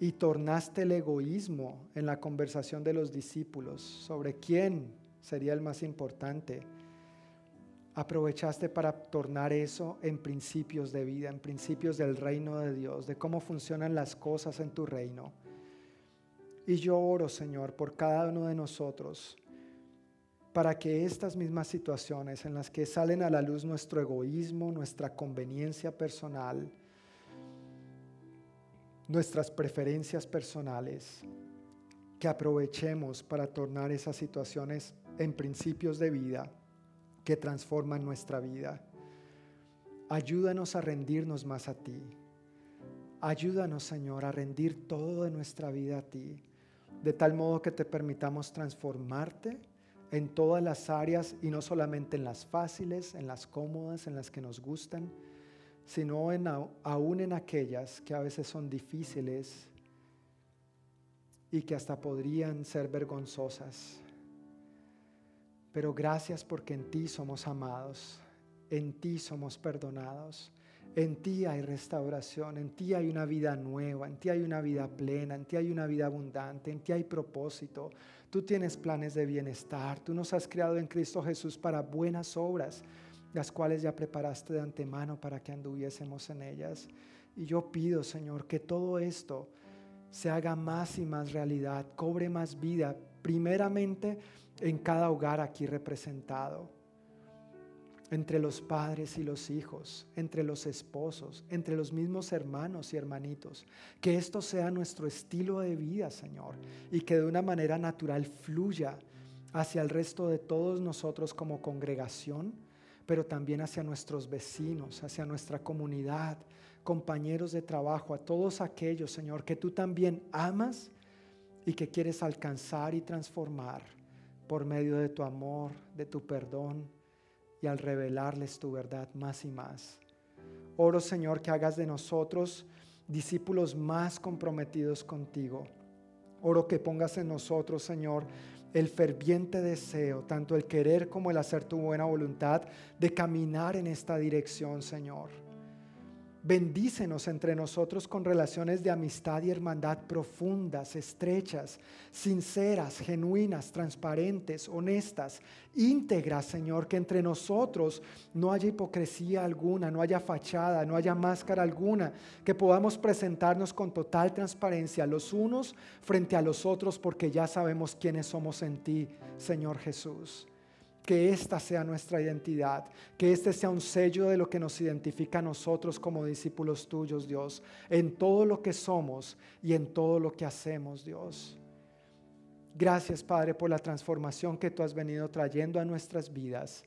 y tornaste el egoísmo en la conversación de los discípulos sobre quién sería el más importante. Aprovechaste para tornar eso en principios de vida, en principios del reino de Dios, de cómo funcionan las cosas en tu reino. Y yo oro, Señor, por cada uno de nosotros, para que estas mismas situaciones en las que salen a la luz nuestro egoísmo, nuestra conveniencia personal, nuestras preferencias personales, que aprovechemos para tornar esas situaciones en principios de vida que transforman nuestra vida. Ayúdanos a rendirnos más a ti. Ayúdanos, Señor, a rendir todo de nuestra vida a ti, de tal modo que te permitamos transformarte en todas las áreas y no solamente en las fáciles, en las cómodas, en las que nos gustan, sino aún en aquellas que a veces son difíciles y que hasta podrían ser vergonzosas. Pero gracias porque en ti somos amados, en ti somos perdonados, en ti hay restauración, en ti hay una vida nueva, en ti hay una vida plena, en ti hay una vida abundante, en ti hay propósito. Tú tienes planes de bienestar, tú nos has creado en Cristo Jesús para buenas obras, las cuales ya preparaste de antemano para que anduviésemos en ellas. Y yo pido, Señor, que todo esto se haga más y más realidad, cobre más vida, primeramente en cada hogar aquí representado, entre los padres y los hijos, entre los esposos, entre los mismos hermanos y hermanitos. Que esto sea nuestro estilo de vida, Señor, y que de una manera natural fluya hacia el resto de todos nosotros como congregación, pero también hacia nuestros vecinos, hacia nuestra comunidad, compañeros de trabajo, a todos aquellos, Señor, que tú también amas y que quieres alcanzar y transformar por medio de tu amor, de tu perdón y al revelarles tu verdad más y más. Oro, Señor, que hagas de nosotros discípulos más comprometidos contigo. Oro que pongas en nosotros, Señor, el ferviente deseo, tanto el querer como el hacer tu buena voluntad, de caminar en esta dirección, Señor. Bendícenos entre nosotros con relaciones de amistad y hermandad profundas, estrechas, sinceras, genuinas, transparentes, honestas, íntegras, Señor, que entre nosotros no haya hipocresía alguna, no haya fachada, no haya máscara alguna, que podamos presentarnos con total transparencia los unos frente a los otros porque ya sabemos quiénes somos en ti, Señor Jesús que esta sea nuestra identidad, que este sea un sello de lo que nos identifica a nosotros como discípulos tuyos, Dios, en todo lo que somos y en todo lo que hacemos, Dios. Gracias, Padre, por la transformación que tú has venido trayendo a nuestras vidas,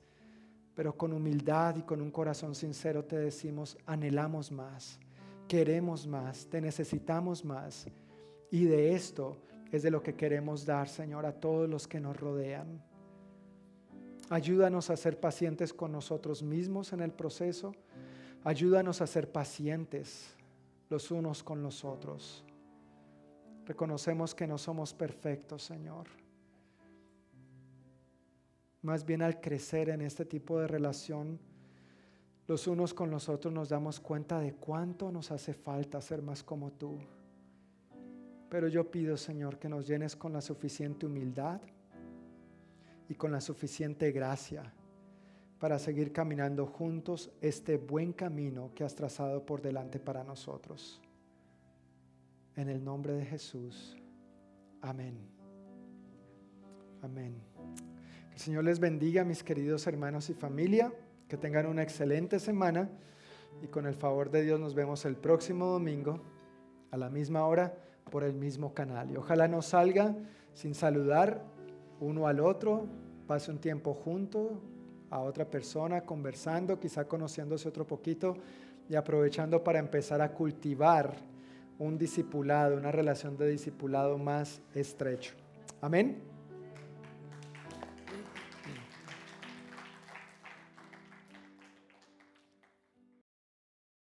pero con humildad y con un corazón sincero te decimos, anhelamos más, queremos más, te necesitamos más, y de esto es de lo que queremos dar, Señor, a todos los que nos rodean. Ayúdanos a ser pacientes con nosotros mismos en el proceso. Ayúdanos a ser pacientes los unos con los otros. Reconocemos que no somos perfectos, Señor. Más bien al crecer en este tipo de relación, los unos con los otros nos damos cuenta de cuánto nos hace falta ser más como tú. Pero yo pido, Señor, que nos llenes con la suficiente humildad y con la suficiente gracia para seguir caminando juntos este buen camino que has trazado por delante para nosotros. En el nombre de Jesús. Amén. Amén. Que el Señor les bendiga, mis queridos hermanos y familia. Que tengan una excelente semana. Y con el favor de Dios nos vemos el próximo domingo a la misma hora por el mismo canal. Y ojalá no salga sin saludar uno al otro, pase un tiempo junto a otra persona, conversando, quizá conociéndose otro poquito y aprovechando para empezar a cultivar un discipulado, una relación de discipulado más estrecho. Amén.